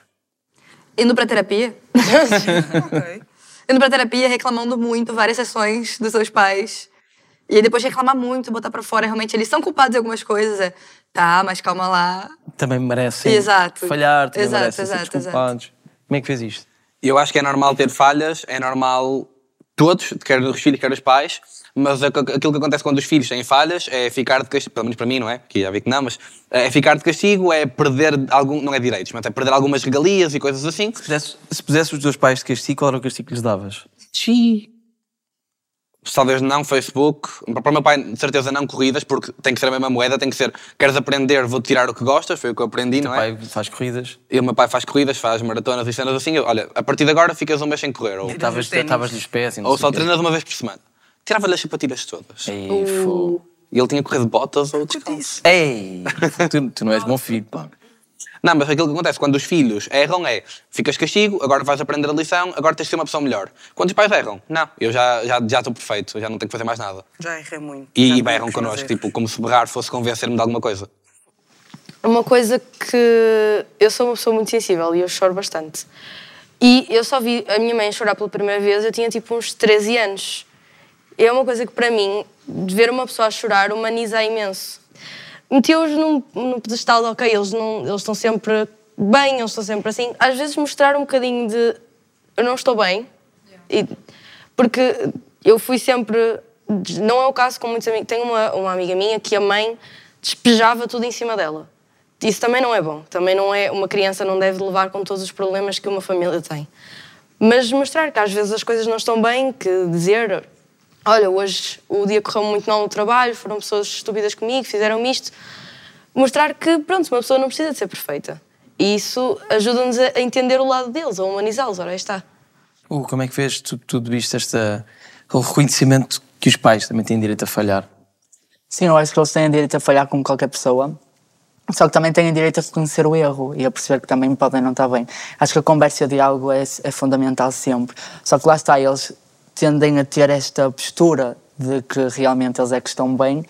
Indo pra terapia. Indo pra terapia, reclamando muito, várias sessões dos seus pais. E aí depois reclamar muito, botar pra fora. Realmente, eles são culpados de algumas coisas. É, tá, mas calma lá. Também merecem Exato. falhar, também Exato, merecem exato, ser desculpados. Como é que fez isto? Eu acho que é normal ter falhas, é normal todos, quer os filhos, quer os pais, mas aqu- aquilo que acontece quando os filhos têm falhas é ficar de castigo, pelo menos para mim, não é? Que já vi que não, mas é ficar de castigo, é perder algum, não é direitos, mas é perder algumas regalias e coisas assim. Se pusesse, se pusesse os teus pais de castigo, qual era o castigo que lhes davas? Talvez não Facebook, para o meu pai, de certeza não corridas, porque tem que ser a mesma moeda, tem que ser, queres aprender, vou tirar o que gostas, foi o que eu aprendi, não Teu é? pai faz corridas. E o meu pai faz corridas, faz maratonas e cenas assim. eu, olha, a partir de agora ficas um mês sem correr. Ou, Estavas- Estavas-lhe os pés e não ou só o treinas uma vez por semana. Tirava-lhe as sapatilhas todas. Ei. E ele tinha que correr de botas ou descalço. Ei, tu, tu não és bom filho, pá. Não, mas aquilo que acontece quando os filhos erram é ficas castigo, agora vais aprender a lição, agora tens de ser uma pessoa melhor. Quando os pais erram, não, eu já já já estou perfeito, já não tenho que fazer mais nada. Já errei muito. E, Já e fiz connosco, tipo, como se berrar fosse convencer-me de alguma coisa. Uma coisa que eu sou uma pessoa muito sensível e eu choro bastante. E eu só vi a minha mãe chorar pela primeira vez, eu tinha tipo uns 13 anos. É uma coisa que para mim, de ver uma pessoa a chorar, humaniza imenso. Meteu-os num, num pedestal de, ok, eles, não, eles estão sempre bem, eles estão sempre assim. Às vezes mostrar um bocadinho de eu não estou bem. E- porque eu fui sempre. Não é o caso com muitos amigos. Tenho uma, uma amiga minha que a mãe despejava tudo em cima dela. Isso também não é bom. Também não é. Uma criança não deve levar com todos os problemas que uma família tem. Mas mostrar que às vezes as coisas não estão bem, que dizer. Olha, hoje o dia correu muito mal no trabalho, foram pessoas estúpidas comigo, fizeram-me isto. Mostrar que, pronto, uma pessoa não precisa de ser perfeita. E isso ajuda-nos a entender o lado deles, a humanizá-los. Ora, aí está. Uh, como é que fez tu, tudo isto, esta, o reconhecimento que os pais também têm direito a falhar? Sim, eu acho que eles têm direito a falhar como qualquer pessoa. Só que também têm direito a reconhecer o erro e a perceber que também podem não estar bem. Acho que a conversa e o diálogo é, é fundamental sempre. Só que lá está, eles tendem a ter esta postura de que realmente eles é que estão bem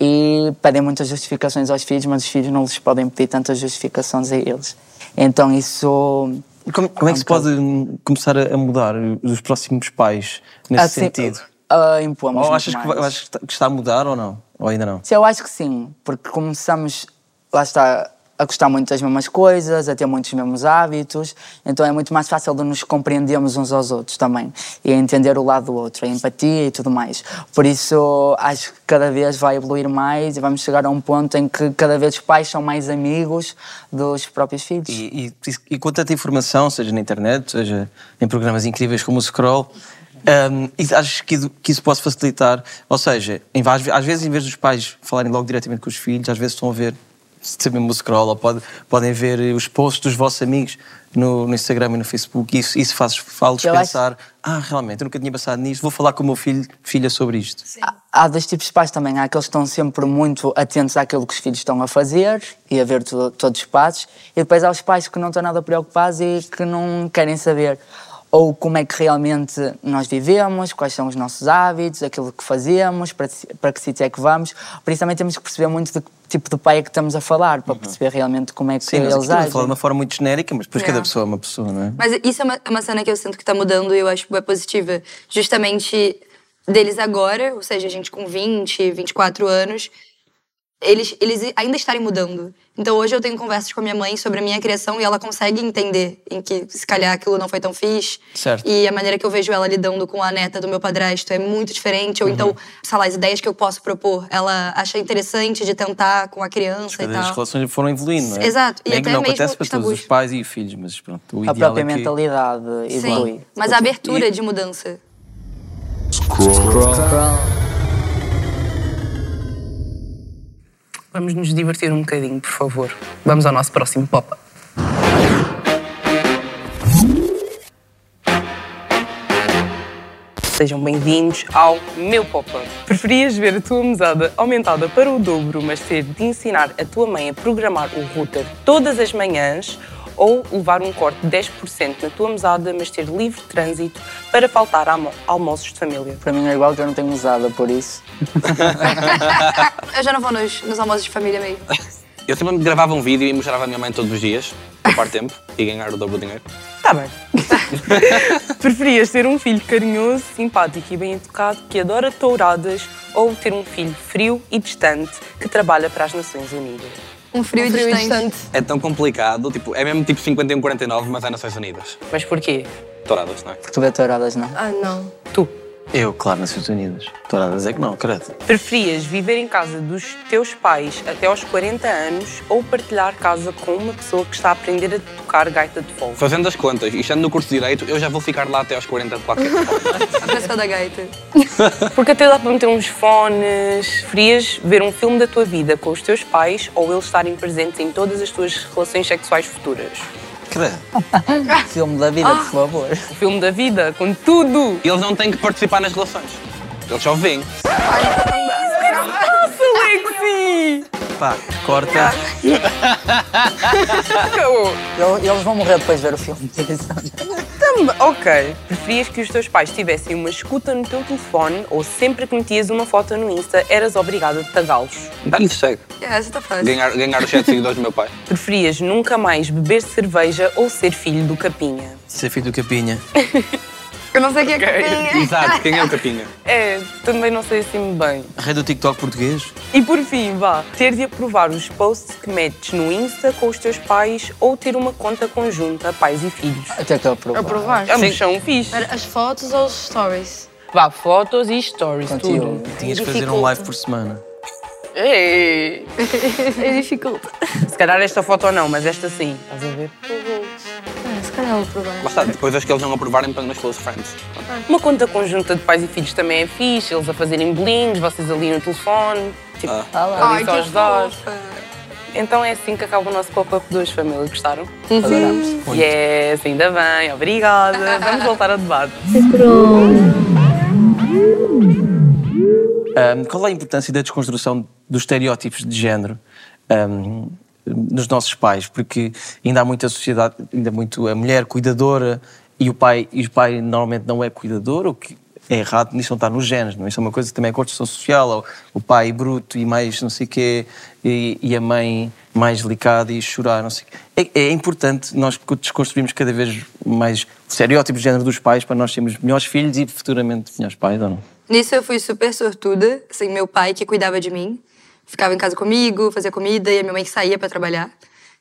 e pedem muitas justificações aos filhos, mas os filhos não lhes podem pedir tantas justificações a eles. Então isso. Como, como é que se pode hum, começar a mudar os próximos pais nesse Assim, sentido? Uh, impomos Ou achas que, achas que está a mudar ou não? Ou ainda não? Sim, eu acho que sim, porque começamos, lá está, a gostar muito das mesmas coisas, a ter muitos mesmos hábitos, então é muito mais fácil de nos compreendermos uns aos outros também e entender o lado do outro, a empatia e tudo mais. Por isso, acho que cada vez vai evoluir mais e vamos chegar a um ponto em que cada vez os pais são mais amigos dos próprios filhos. E, e, e com tanta informação, seja na internet, seja em programas incríveis como o Scroll, hum, e achas que, que isso pode facilitar? Ou seja, em, às, às vezes, em vez dos pais falarem logo diretamente com os filhos, às vezes estão a ver se mesmo o Scroll, ou pode, podem ver os posts dos vossos amigos no, no Instagram e no Facebook, isso, isso faz, faz-los Eu acho- pensar: ah, realmente, eu nunca tinha pensado nisto, vou falar com o meu filho, filha sobre isto. Há- Há dois tipos de pais também. Há aqueles que estão sempre muito atentos àquilo que os filhos estão a fazer e a ver to- todos os passos. E depois há os pais que não estão nada preocupados e que não querem saber ou como é que realmente nós vivemos, quais são os nossos hábitos, aquilo que fazemos, para, para que sítio é que vamos. Por isso também temos que perceber muito de que tipo de pai é que estamos a falar, para perceber realmente como é que Sim, eles agem. falar de uma forma muito genérica, mas depois Yeah. cada pessoa é uma pessoa, não é? Mas isso é uma, é uma cena que eu sinto que tá mudando e eu acho que é positiva. Justamente deles agora, ou seja, a gente com 20, 24 anos, eles, eles ainda estarem mudando. Então hoje eu tenho conversas com a minha mãe sobre a minha criação e ela consegue entender em que se calhar aquilo não foi tão fixe. Certo. E a maneira que eu vejo ela lidando com a neta do meu padrasto é muito diferente. Ou Uhum. então, sei lá, as ideias que eu posso propor, ela acha interessante de tentar com a criança e Cada- As tal. relações foram evoluindo, não é? Exato, e Bem que até não mesmo acontece para os todos os pais e filhos, mas pronto, o A ideal própria é que... mentalidade evolui. Sim, mas a abertura de mudança. Vamos nos divertir um bocadinho, por favor. Vamos ao nosso próximo pop-up. Sejam bem-vindos ao meu pop-up. Preferias ver a tua mesada aumentada para o dobro, mas ter de ensinar a tua mãe a programar o router todas as manhãs ou levar um corte de 10% na tua mesada, mas ter livre trânsito para faltar a almo- almoços de família? Para mim é igual que eu não tenho usada, por isso. Eu já não vou nos, nos almoços de família mesmo. Eu sempre gravava um vídeo e mostrava à minha mãe todos os dias, poupar tempo e ganhar o dobro de dinheiro. Tá bem. Preferias ter um filho carinhoso, simpático e bem educado que adora touradas ou ter um filho frio e distante que trabalha para as Nações Unidas? Um frio, Um frio e e distante. É tão complicado, tipo, é mesmo tipo 51-49, mas é Nações Unidas. Mas porquê? Touradas, não é? Porque tu vê touradas, não? Ah, não. Tu. Eu, claro, Nações Unidas. Touradas é que não, credo. Preferias viver em casa dos teus pais até aos 40 anos ou partilhar casa com uma pessoa que está a aprender a tocar gaita de fogo? Fazendo as contas e estando no curso de Direito, eu já vou ficar lá até aos 40 de qualquer forma. A pessoa da gaita. Porque até dá para meter uns fones. Preferias ver um filme da tua vida com os teus pais ou eles estarem presentes em todas as tuas relações sexuais futuras? Credo. Filme da vida, por favor. O filme da vida, com tudo! Eles não têm que participar nas relações. Eles só veem. Lexi! Pá, corta. Acabou. Eles vão morrer depois de ver o filme. Também, ok. Preferias que os teus pais tivessem uma escuta no teu telefone ou sempre que metias uma foto no Insta eras obrigada a tagalos? Dá-lhe segue. É, essa tá fácil. Ganhar, ganhar os 7 seguidores do meu pai. Preferias nunca mais beber cerveja ou ser filho do Capinha? Ser filho do Capinha. Eu não sei quem é que tem. Exato, quem é o Capinha? É, também não sei assim bem. Rei do TikTok português. E por fim, vá, ter de aprovar os posts que metes no Insta com os teus pais ou ter uma conta conjunta, pais e filhos. Até que eu aprovar. Aprovar. Ambos são fixe. As fotos ou os stories? Vá, fotos e stories, Conteúdo. tudo. Tinhas de fazer um live por semana. Ei. É dificulta. Se calhar esta foto não, mas esta sim. Estás a ver? Provar. Lá está, depois as que eles não aprovarem, põe nos close friends. Uma conta conjunta de pais e filhos também é fixe, eles a fazerem bolinhos, vocês ali no telefone, tipo, Ah. ali só ajudar. Então é assim que acaba o nosso pop-up 2, família. Gostaram? Adoramos. Yes, ainda bem, obrigada. Vamos voltar ao debate. Ahm, qual é a importância da desconstrução dos estereótipos de género ahm, nos nossos pais? Porque ainda há muita sociedade, ainda muito a mulher cuidadora e o pai, e o pai normalmente não é cuidador, o que é errado, nisso não está nos genes, não é? Isso é uma coisa que também é construção social, o pai bruto e mais não sei o quê, e, e a mãe mais delicada e chorar, não sei o quê. É, é importante nós desconstruirmos cada vez mais estereótipos de género dos pais para nós sermos melhores filhos e futuramente melhores pais, ou não? Nisso eu fui super sortuda, assim, meu pai que cuidava de mim, ficava em casa comigo, fazia comida e a minha mãe que saía para trabalhar.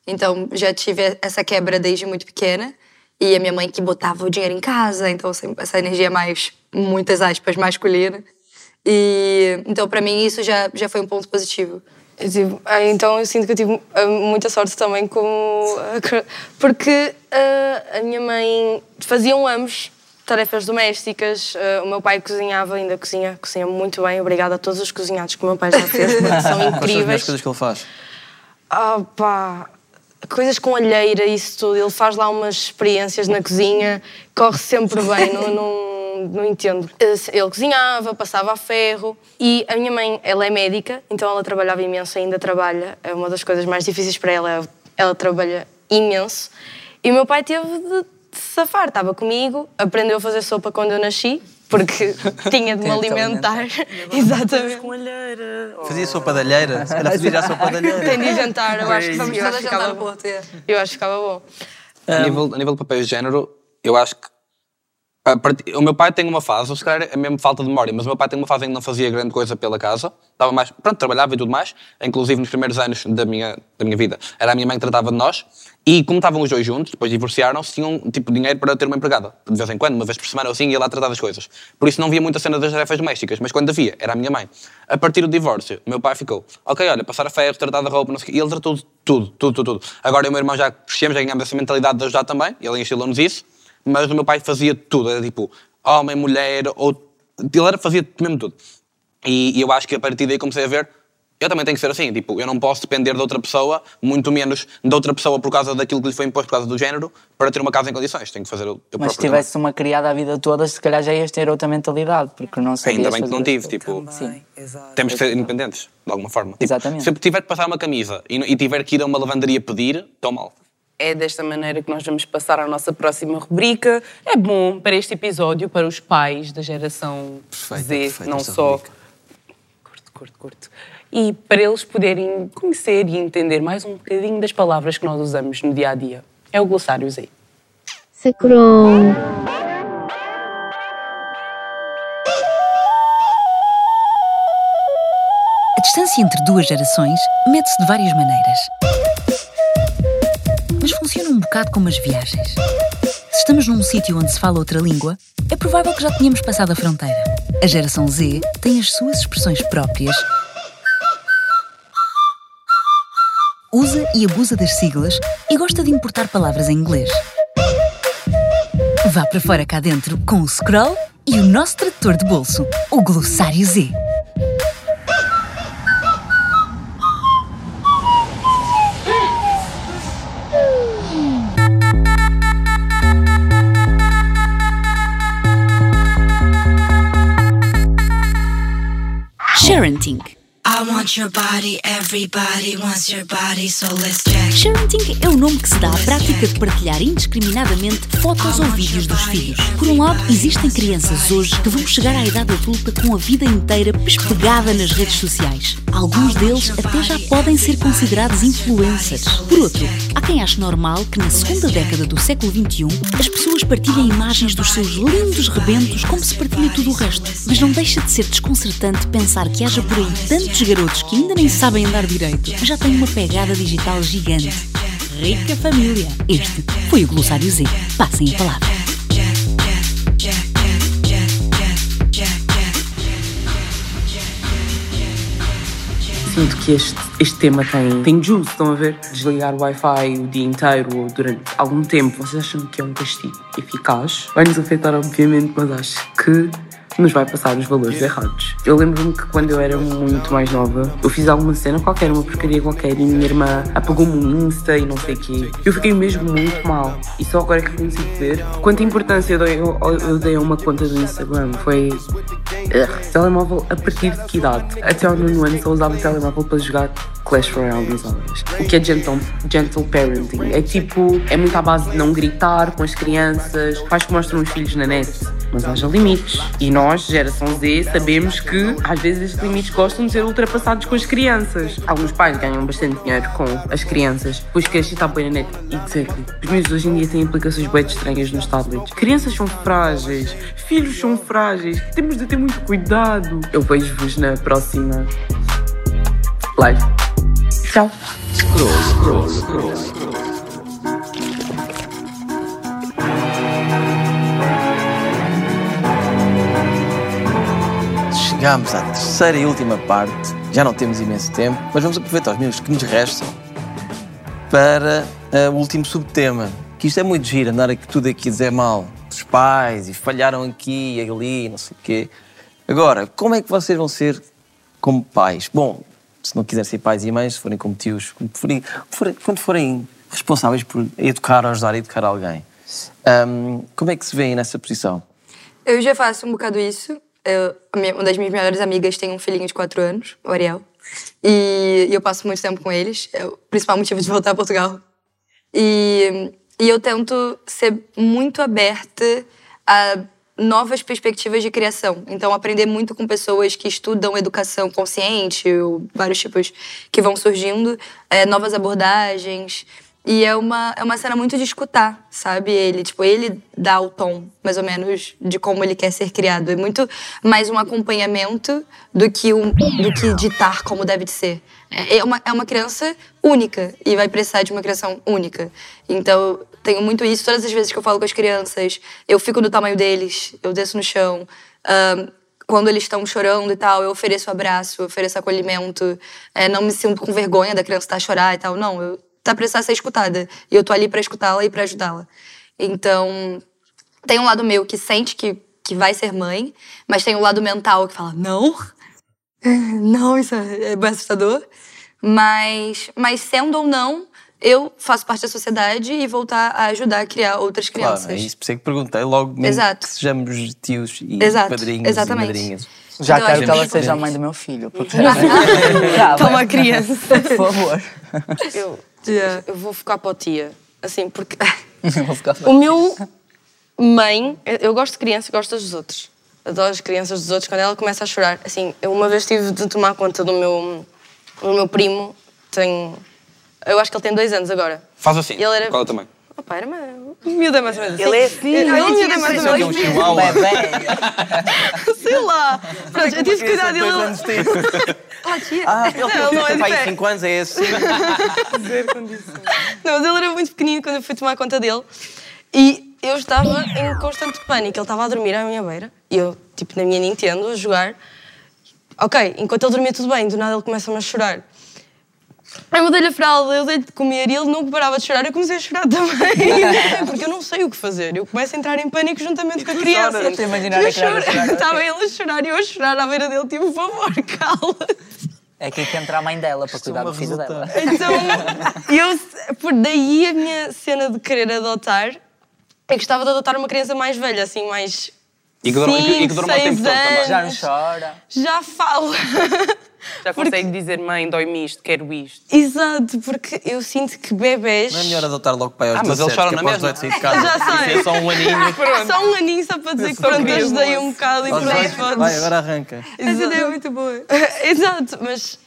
Então já tive essa quebra desde muito pequena e a minha mãe que botava o dinheiro em casa, então essa energia mais muitas aspas masculina. E então para mim isso já já foi um ponto positivo. Eu tive- ah, então eu sinto que eu tive ah, muita sorte também com. Porque ah, a minha mãe faziam ambos tarefas domésticas, ah, o meu pai cozinhava, ainda cozinha, cozinha muito bem. Obrigada a todos os cozinhados que o meu pai já fez, porque são Quais são as incríveis. coisas que ele faz? Ah, pá, coisas com alheira, isso tudo. Ele faz lá umas experiências na cozinha, corre sempre bem, não, não, não entendo. Ele cozinhava, passava a ferro e a minha mãe, ela é médica, então ela trabalhava imenso, ainda trabalha. É uma das coisas mais difíceis para ela, é- ela trabalha imenso. E o meu pai teve de safar, estava comigo, aprendeu a fazer sopa quando eu nasci, porque tinha de me alimentar. Exatamente. Fazia sopa de alheira? Se calhar fazia já sopa de alheira. Tem de jantar, eu acho que Vamos que jantar. Eu acho que ficava bom. A, nível, a nível de papéis de género, eu acho que. A parti- O meu pai tem uma fase, se calhar é mesmo falta de memória, mas o meu pai tem uma fase em que não fazia grande coisa pela casa, estava mais, pronto, trabalhava e tudo mais, inclusive nos primeiros anos da minha, da minha vida, era a minha mãe que tratava de nós, e como estavam os dois juntos, depois divorciaram-se, tinham tipo dinheiro para ter uma empregada, de vez em quando, uma vez por semana ou assim, ia lá tratar das coisas. Por isso não via muita cena das tarefas domésticas, mas quando havia, era a minha mãe. A partir do divórcio, o meu pai ficou, ok, olha, passar a ferro, tratar da roupa, não sei quê, e ele tratou tudo, tudo, tudo, tudo. Agora o meu irmão já crescemos, já ganhámos essa mentalidade de ajudar também, ele instilou-nos isso, mas o meu pai fazia tudo, era tipo homem, mulher, ou ele era, fazia mesmo tudo. E, e eu acho que a partir daí comecei a ver, eu também tenho que ser assim, tipo, eu não posso depender de outra pessoa, muito menos de outra pessoa por causa daquilo que lhe foi imposto por causa do género, para ter uma casa em condições. Tenho que fazer eu, eu Mas se próprio tivesse uma criada a vida toda, se calhar já ias ter outra mentalidade, porque não também. sabias Ainda bem que não tive, tipo, Sim. temos que ser independentes, de alguma forma. Tipo, Exatamente. Se eu tiver que passar uma camisa e, e tiver que ir a uma lavandaria pedir, estou mal. É desta maneira que nós vamos passar à nossa próxima rubrica. É bom para este episódio, para os pais da geração Perfeita, Z, perfeita não só. rubrica. Curto, curto, curto. E para eles poderem conhecer e entender mais um bocadinho das palavras que nós usamos no dia a dia. É o glossário Z. Sacrum. A distância entre duas gerações mede-se de várias maneiras. Bocado como as viagens. Se estamos num sítio onde se fala outra língua, é provável que já tenhamos passado a fronteira. A geração Z tem as suas expressões próprias. Usa e abusa das siglas e gosta de importar palavras em inglês. Vá para fora cá dentro com o Scroll e o nosso tradutor de bolso, o Glossário Z. want your body, everybody wants your body, so let's check. É o nome que se dá à prática de partilhar indiscriminadamente fotos ou vídeos dos filhos. Por um lado, existem crianças hoje que vão chegar à idade adulta com a vida inteira pespegada nas redes sociais. Alguns deles até já podem ser considerados influencers. Por outro, há quem ache normal que na segunda década do século XXI as pessoas partilhem imagens dos seus lindos rebentos como se partilha tudo o resto. Mas não deixa de ser desconcertante pensar que haja por aí tantos garotos que ainda nem sabem andar direito, já têm uma pegada digital gigante. Rica família! Este foi o Glossário Z. Passem a palavra. Sinto que este, este tema tem, tem juice, estão a ver? Desligar o Wi-Fi o dia inteiro ou durante algum tempo, vocês acham que é um castigo eficaz? Vai nos afetar, obviamente, mas acho que nos vai passar os valores errados. Eu lembro-me que quando eu era muito mais nova, eu fiz alguma cena qualquer, uma porcaria qualquer, e minha irmã apagou-me um Insta e não sei o quê. Eu fiquei mesmo muito mal. E só agora que consigo ver quanta importância eu dei, eu, eu dei a uma conta do Instagram. Foi Ugh. Telemóvel a partir de que idade? Até ao nono ano só usava telemóvel para jogar Clash Royale nas aulas. O que é gentle, gentle parenting? É tipo, é muito à base de não gritar com as crianças, pais que mostram os filhos na net. Mas haja limites. E nós, geração Z, sabemos que às vezes estes limites gostam de ser ultrapassados com as crianças. Alguns pais ganham bastante dinheiro com as crianças, depois crescem e bem na net. Exactly. Os miúdos hoje em dia têm aplicações bem estranhas nos tablets. Crianças são frágeis, filhos são frágeis, temos de ter muito cuidado. Eu vejo-vos na próxima live. Tchau. Chegámos à terceira e última parte. Já não temos imenso tempo, mas vamos aproveitar os minutos que nos restam para ah, o último subtema. Que isto é muito giro, andar aqui, tudo aqui a dizer mal dos pais e falharam aqui e ali, não sei o quê. Agora, como é que vocês vão ser como pais? Bom, se não quiserem ser pais e mães, se forem como tios, quando forem, quando forem responsáveis por educar ou ajudar a educar alguém, ahm, como é que se veem nessa posição? Eu já faço um bocado isso. Eu- uma das minhas melhores amigas tem um filhinho de 4 anos, o Ariel. E, e eu passo muito tempo com eles. É o principal motivo de voltar a Portugal. E, e eu tento ser muito aberta a novas perspectivas de criação. Então, aprender muito com pessoas que estudam educação consciente, vários tipos que vão surgindo, é, novas abordagens. E é uma, é uma cena muito de escutar, sabe? Ele, tipo, ele dá o tom, mais ou menos, de como ele quer ser criado. É muito mais um acompanhamento do que, um, do que ditar como deve de ser. É é uma, é uma criança única e vai precisar de uma criação única. Então, tenho muito isso. Todas as vezes que eu falo com as crianças, eu fico do tamanho deles, eu desço no chão. Quando eles estão chorando e tal, eu ofereço abraço, eu ofereço acolhimento. É, não me sinto com vergonha da criança estar a chorar e tal. Não, eu tá precisando ser escutada. E eu tô ali pra escutá-la e pra ajudá-la. Então, tem um lado meu que sente que, que vai ser mãe, mas tem um lado mental que fala, não, não, isso é bem assustador. Mas, mas sendo ou não, eu faço parte da sociedade e voltar a ajudar a criar outras crianças. Claro, é isso. Por isso é que perguntei logo Exato. que sejamos tios e Exato, padrinhos exatamente. e madrinhas. Já Então, quero que ela seja a mãe do meu filho. Porque... Toma a criança. Por favor. Eu, eu vou focar para o tia. Assim, porque Vou ficar o meu mãe, eu- eu gosto de crianças, gosto dos outros. Adoro as crianças dos outros. Quando ela começa a chorar, assim, eu uma vez tive de tomar conta do meu, do meu primo, tem. Eu acho que ele tem dois anos agora. Faz assim. Ele era- Qual é o tamanho? Opa, era mais. O miúdo é mais ou menos assim. Ele é assim. Ele é um miúdo é mais ou Isso aqui é um menos. chihuahua. Sei lá. Pronto, eu tive que cuidar dele. Ah, tia. Ah, ele Não, não é tem de pai pé. 5 anos, é esse. Não, mas ele era muito pequenino quando eu fui tomar conta dele. E eu estava em constante pânico. Ele estava a dormir à minha beira. E eu, tipo, na minha Nintendo, a jogar. Ok, enquanto ele dormia tudo bem, do nada ele começa-me a chorar. Aí eu dei-lhe a fralda, eu dei-lhe de comer e ele não parava de chorar. Eu comecei a chorar também. Porque eu não sei o que fazer. Eu começo a entrar em pânico juntamente com a criança. choras? Estou a imaginar Eu a criança. Estava ele a chorar e eu a chorar à beira dele. Tipo, por favor, cala É aqui que entra a mãe dela para cuidar do filho dela. Então, eu, por daí a minha cena de querer adotar, eu gostava de adotar uma criança mais velha, assim, mais. E que durma- e que- e que durma o tempo seis todo também. anos. Já não chora. Já falo. Já consegue dizer, mãe, dói-me isto, quero isto. Exato, porque eu sinto que bebês. Não é melhor adotar logo pai aos Ah, mas ele 17, chora que na é para os mesma. 18 sair de casa. Já sei. Isso é só um aninho. Só um aninho só para dizer que Só pronto, ajudei um bocado e por aí 18, fotos. vai, agora arranca. Essa ideia é muito boa. Exato, mas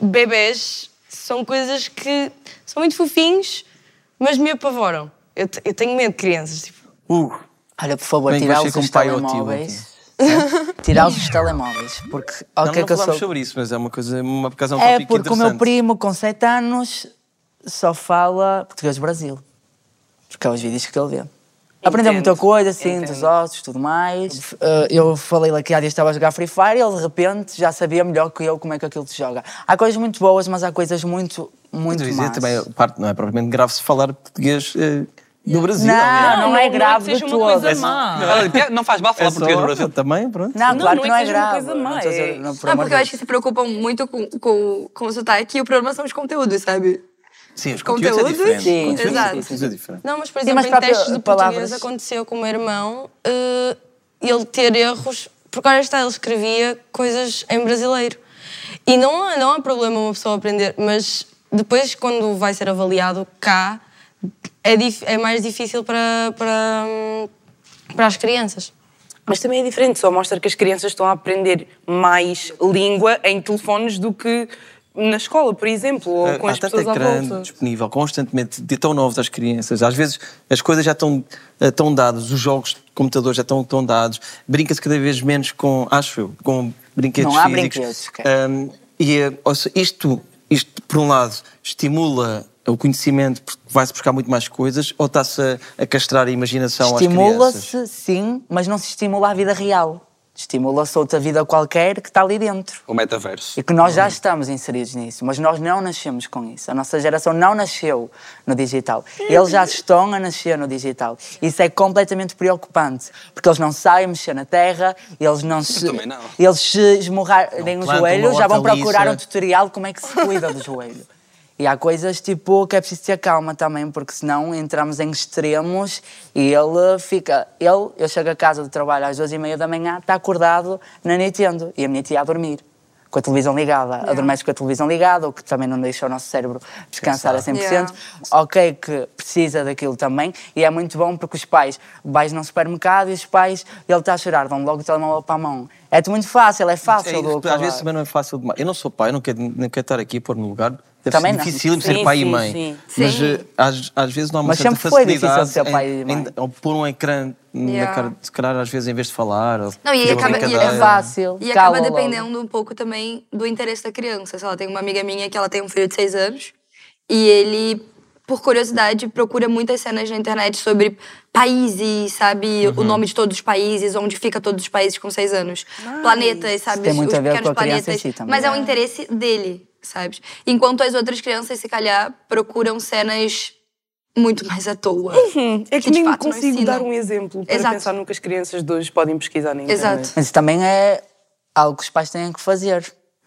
bebés são coisas que são muito fofinhos, mas me apavoram. Eu, eu tenho medo de crianças. Tipo, Uh, Olha, por favor, ser os telemóveis. Tirá-los os telemóveis. Porque, não, ok, não que eu falámos sou. sobre isso, mas é uma coisa, uma, por é um É porque o meu primo, com 7 anos, só fala português do Brasil. Porque é os vídeos que ele vê. Aprendeu muita coisa, assim, dos ossos, tudo mais. Uh, eu falei-lhe que há dias estava a jogar Free Fire e ele, de repente, já sabia melhor que eu como é que aquilo se joga. Há coisas muito boas, mas há coisas muito, muito dizer, más. também, parte, não é propriamente grave se falar português eh, do Brasil. Não, aliás. não, é grave de todo. Não, não faz mal falar É só- português no Brasil. Também, pronto. Não, Não, claro não que é não que é seja uma grave. coisa má, Não é- não, por Ah, porque eu acho que se preocupam muito com, com, com o sotaque e o problema são os conteúdos, sabe? Sim, os conteúdos, conteúdos é sim, Conteúdos é exato. é diferente. Não, mas por Sim, exemplo, mas em testes de português palavras. aconteceu com o meu irmão eh, ele ter erros porque ora está, ele escrevia coisas em brasileiro. E não, não há problema uma pessoa aprender, mas depois, quando vai ser avaliado cá, é, dif- é mais difícil para, para, para as crianças. Mas também é diferente, só mostra que as crianças estão a aprender mais língua em telefones do que na escola, por exemplo, ou com Há as tanto pessoas à ecrã volta. disponível constantemente, de tão novos às crianças. Às vezes as coisas já estão, eh, estão dadas, os jogos de computador já estão, estão dados. Brinca-se cada vez menos com, acho eu, com brinquedos Não há físicos. brinquedos sequer. Ahm, e eh, ou seja, isto, isto, por um lado, estimula o conhecimento porque vai-se buscar muito mais coisas ou está-se a, a castrar a imaginação às crianças? Estimula-se, sim, mas não se estimula a vida real. Estimula-se outra vida qualquer que está ali dentro. O metaverso. E que nós já estamos inseridos nisso, mas nós não nascemos com isso. A nossa geração não nasceu no digital. Eles já estão a nascer no digital. Isso é completamente preocupante, porque eles não sabem mexer na terra, eles não se. também não. Eles se esmurrarem o joelho, já vão procurar um tutorial de como é que se cuida do joelho. E há coisas tipo que é preciso ter calma também, porque senão entramos em extremos e ele fica. Ele, eu chego a casa do trabalho às duas e meia da manhã, está acordado na Nintendo e a minha tia a dormir. Com a televisão ligada, adormece com a televisão ligada, o que também não deixa o nosso cérebro descansar a 100%. Yeah. Ok, que precisa daquilo também, e é muito bom porque os pais, vais num supermercado e os pais, ele está a chorar, dão logo o telemóvel para a mão. É muito fácil, é fácil. É, do às vezes também não é fácil demais. Eu não sou pai, não quero, não quero estar aqui a pôr no lugar. Deve Também ser não. difícil ser Sim, pai sim, e mãe. sim. Mas Sim. eh, às, às vezes não há uma Mas certa sempre foi difícil facilidade ser pai em, e mãe. em- pôr um ecrã na Yeah. cara, se calhar às vezes em vez de falar. ou Não, e acaba, e. É fácil. E acaba logo. dependendo um pouco também do interesse da criança. Sei lá, tem uma amiga minha que ela tem um filho de seis anos e ele, por curiosidade, procura muitas cenas na internet sobre países, sabe? Uhum. O nome de todos os países, onde fica todos os países com seis anos. Planetas, sabe? tem muito os a ver pequenos com a planetas. si também. Mas é um interesse dele, sabe? Enquanto as outras crianças, se calhar, procuram cenas muito mais à toa. É que, que nem consigo dar um exemplo para Exato. pensar no que as crianças de hoje podem pesquisar na internet. Exato. Mas isso também é algo que os pais têm que fazer.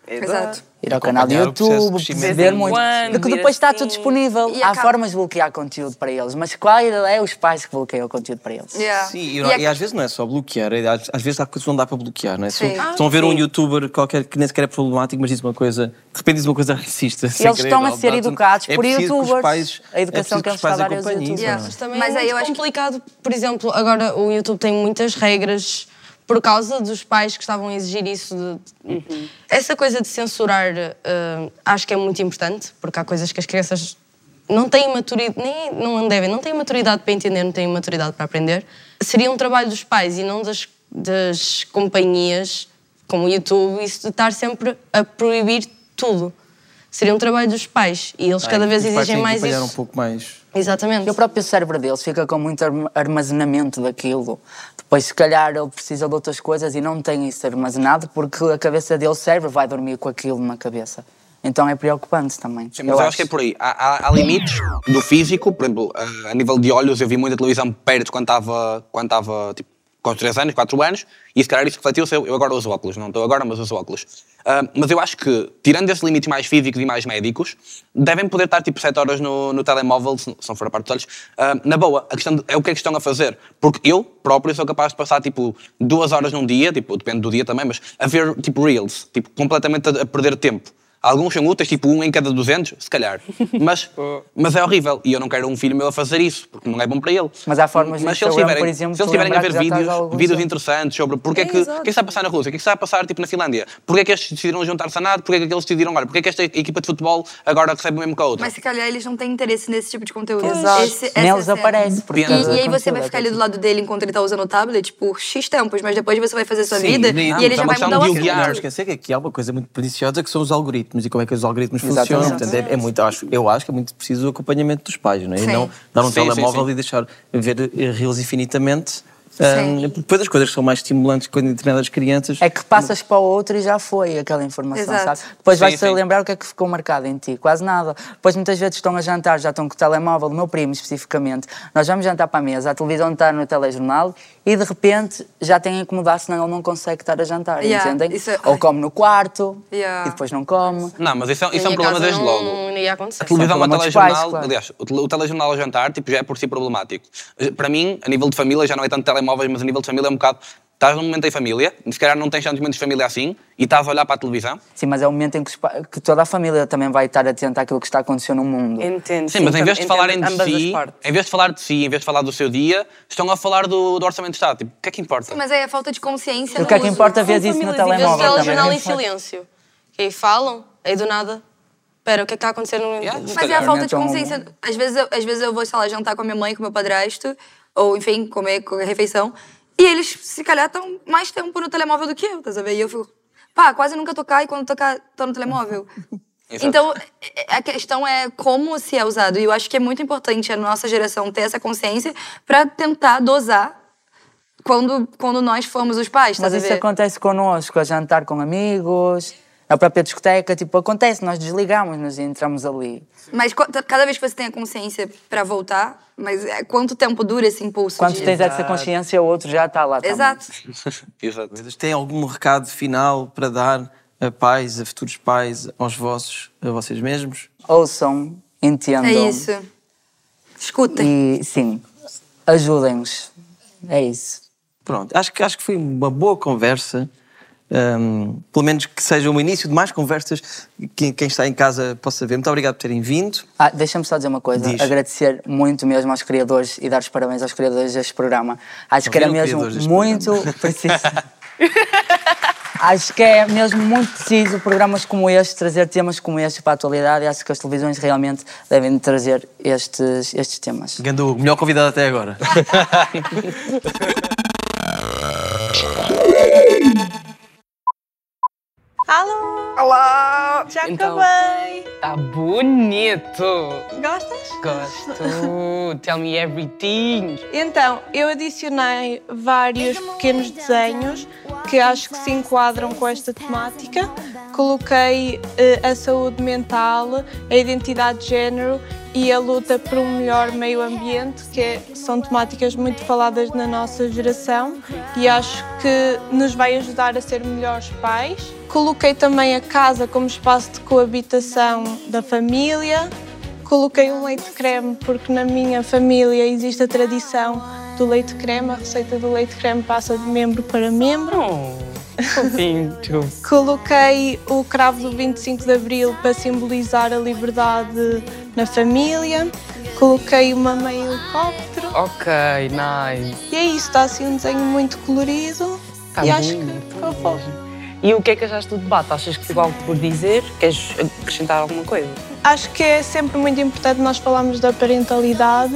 Exato. Ir ao canal do YouTube, perceber em muito. quando, Porque depois está assim. tudo disponível. E Há acaba- formas de bloquear conteúdo para eles, mas qual é os pais que bloqueiam o conteúdo para eles? Yeah. Sim, e, E e às vezes não é só bloquear, é- às, às vezes há coisas que não dá para bloquear, não é? Sim. Estão, estão a ver um sim. youtuber qualquer que nem sequer é problemático, mas diz uma coisa, de repente diz uma coisa racista. Eles querer, estão a ser educados é por os youtubers. pais- A educação é que os eles estão a dar aos youtubers. não é? Mas também Mas é muito eu acho que- complicado. Por exemplo, agora o YouTube tem muitas regras por causa dos pais que estavam a exigir isso. de- Essa coisa de censurar eh, acho que é muito importante, porque há coisas que as crianças não têm maturidade, nem não devem, não têm maturidade para entender, não têm maturidade para aprender. Seria um trabalho dos pais e não das, das companhias como o YouTube, isso de estar sempre a proibir tudo. Seria um trabalho dos pais e eles cada vez exigem têm que mais isso. um pouco mais. Exatamente. E o próprio cérebro deles fica com muito arma- armazenamento daquilo. Depois, se calhar, ele precisa de outras coisas e não tem isso armazenado porque a cabeça dele, o cérebro, vai dormir com aquilo na cabeça. Então é preocupante também. Sim, mas eu, acho que é por aí. Há, há- há limites do físico, por exemplo, a, a nível de olhos, eu vi muita televisão perto quando estava, quando estava tipo, com os 3 anos, 4 anos, e se calhar isso refletiu-se. Eu, eu agora uso óculos, não estou agora, mas uso óculos. Ah, mas eu acho que, tirando esses limites mais físicos e mais médicos, devem poder estar tipo 7 horas no, no telemóvel, se não for a parte dos olhos, ah, na boa. A questão de- é o que é que estão a fazer. Porque eu próprio sou capaz de passar tipo duas horas num dia, tipo, depende do dia também, mas a ver tipo reels, tipo, completamente a, a perder tempo. Alguns são úteis, tipo um em cada 200, se calhar. Mas, mas é horrível. E eu não quero um filho meu a fazer isso, porque não é bom para ele. Mas há formas Mas de se eles tiverem, por exemplo, se eles tiverem a ver vídeos, vídeos anos. interessantes sobre porque é, É, que, o que é que está a passar na Rússia, o que é que está a passar tipo, na Finlândia, porque é que estes decidiram juntar-se a nada, porque é que aqueles decidiram, olha, porque é que esta equipa de futebol agora recebe o mesmo que a outra. Mas se calhar eles não têm interesse nesse tipo de conteúdo. Exato. Esse- Nem é a eles cena. aparecem. por E, e aí você vai ficar é ali do lado dele enquanto ele tá usando o tablet por X tempos, mas depois você vai fazer sua Sim, vida nem- e ele é já uma vai mudar o assunto. Não esquecer que aqui há uma coisa muito preciosa que são os algoritmos e como é que os algoritmos Exatamente. funcionam. Portanto, é, é muito, acho, eu acho que é muito preciso o acompanhamento dos pais, não é? E Sim. não dar um Sim, sim, telemóvel sim. e deixar ver reels infinitamente. Sim. Um, porque depois as coisas que são mais estimulantes com determinadas crianças. É que passas para o outro e já foi aquela informação, Exato. sabe? Depois vais-te lembrar o que é que ficou marcado em ti, quase nada. Depois muitas vezes estão a jantar, já estão com o telemóvel, o meu primo especificamente. Nós vamos jantar para a mesa, a televisão está no telejornal e de repente já tem que mudar, senão ele não consegue estar a jantar, Yeah, entendem? isso é- Ou come no quarto Yeah. e depois não come. Não, mas isso é, isso é um problema desde não, logo. Não ia acontecer. A televisão São ao telejornal, pais, claro. aliás, o, tele- o telejornal ao jantar tipo, já é por si problemático. Para mim, a nível de família, já não é tanto telemóveis, mas a nível de família é um bocado. Estás num momento em família, se calhar não tens tantos momentos de família assim, e estás a olhar para a televisão. Sim, mas é o momento em que, que toda a família também vai estar atenta àquilo que está acontecendo no mundo. Entendo. Sim, mas em vez de falarem de si, em vez de falar de si, em vez de falar do seu dia, estão a falar do, do orçamento de Estado. Tipo, o que é que importa? Mas é a falta de consciência O no que é que importa ver isso no e telemóvel vezes também? telejornal em Não pode- silêncio. E aí falam, aí do nada. Espera, o que é que está a acontecer no. Mas é a falta de consciência. Às vezes, eu, às vezes eu vou, sei lá, jantar com a minha mãe, com o meu padrasto, ou enfim, comer qualquer refeição, e eles, se calhar, estão mais tempo no telemóvel do que eu, tá sabendo? E eu fico, pá, quase nunca tocar e quando tocar, tô no telemóvel. Exato. Então, é- a questão é como se é usado. E eu acho que é muito importante a nossa geração ter essa consciência para tentar dosar quando, quando nós formos os pais, tá Mas isso acontece connosco, a jantar com amigos, na própria discoteca, tipo, acontece, nós desligamos-nos e entramos ali. Mas cada vez que você tem a consciência para voltar, mas é- quanto tempo dura esse impulso? Quando de... tens essa consciência, o outro já está lá. Exato. Exato. Tem algum recado final para dar a pais, a futuros pais, aos vossos, a vocês mesmos? Ouçam, entendam. É isso. Escutem. E sim, ajudem-nos. É isso. Pronto, acho que, acho que foi uma boa conversa. Hum, pelo menos que seja um início de mais conversas que quem está em casa possa ver. Muito obrigado por terem vindo. Ah, Deixa-me só dizer uma coisa. Diz. Agradecer muito mesmo aos criadores e dar os parabéns aos criadores deste programa. Acho que era mesmo muito preciso. Acho que é mesmo muito preciso programas como este, trazer temas como este para a atualidade. E acho que as televisões realmente devem trazer estes, estes temas. Gandu, melhor convidado até agora. Olá! Já Então- acabei! Tá bonito! Gostas? Gosto! Tell me everything! Então, eu adicionei vários pequenos desenhos que acho que se enquadram com esta temática. Coloquei eh, a saúde mental, a identidade de género e a luta por um melhor meio ambiente, que é- são temáticas muito faladas na nossa geração e acho que nos vai ajudar a ser melhores pais. Coloquei também a casa como espaço de coabitação da família. Coloquei o leite creme porque na minha família existe a tradição do leite creme. A receita do leite creme passa de membro para membro. Pinto! Coloquei o cravo do 25 de Abril para simbolizar a liberdade na família. Coloquei uma meia helicóptero. Ok, nice! E é isso, está assim um desenho muito colorido. Tá e acho bonito que ficou fofo. E o que é que achaste do debate? Achas que ficou algo por dizer? Queres acrescentar alguma coisa? Acho que é sempre muito importante nós falarmos da parentalidade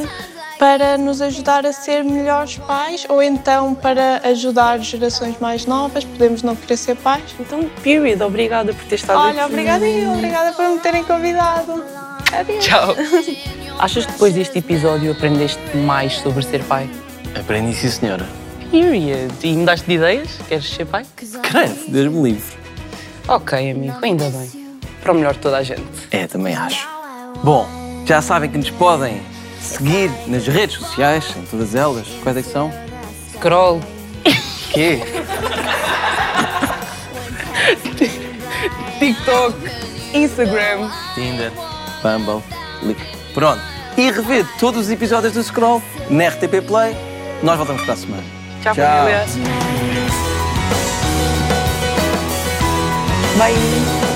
para nos ajudar a ser melhores pais ou então para ajudar gerações mais novas. Podemos não querer ser pais. Então, period, obrigada por ter estado Olha, aqui. obrigada e obrigada por me terem convidado. Adeus. Tchau! Achas que depois deste episódio aprendeste mais sobre ser pai? Aprendi sim, senhora. Period! E mudaste de ideias? Queres ser pai? Credo, Deus me livre. Ok, amigo, ainda bem. Para o melhor de toda a gente. É, também acho. Bom, já sabem que nos podem seguir nas redes sociais, em todas elas. Quais é que são? Scroll. Quê? TikTok, Instagram. Tinder, Bumble, Lick. Pronto. E rever todos os episódios do Scroll na RTP Play. Nós voltamos para a semana. Tchau, família. Bye.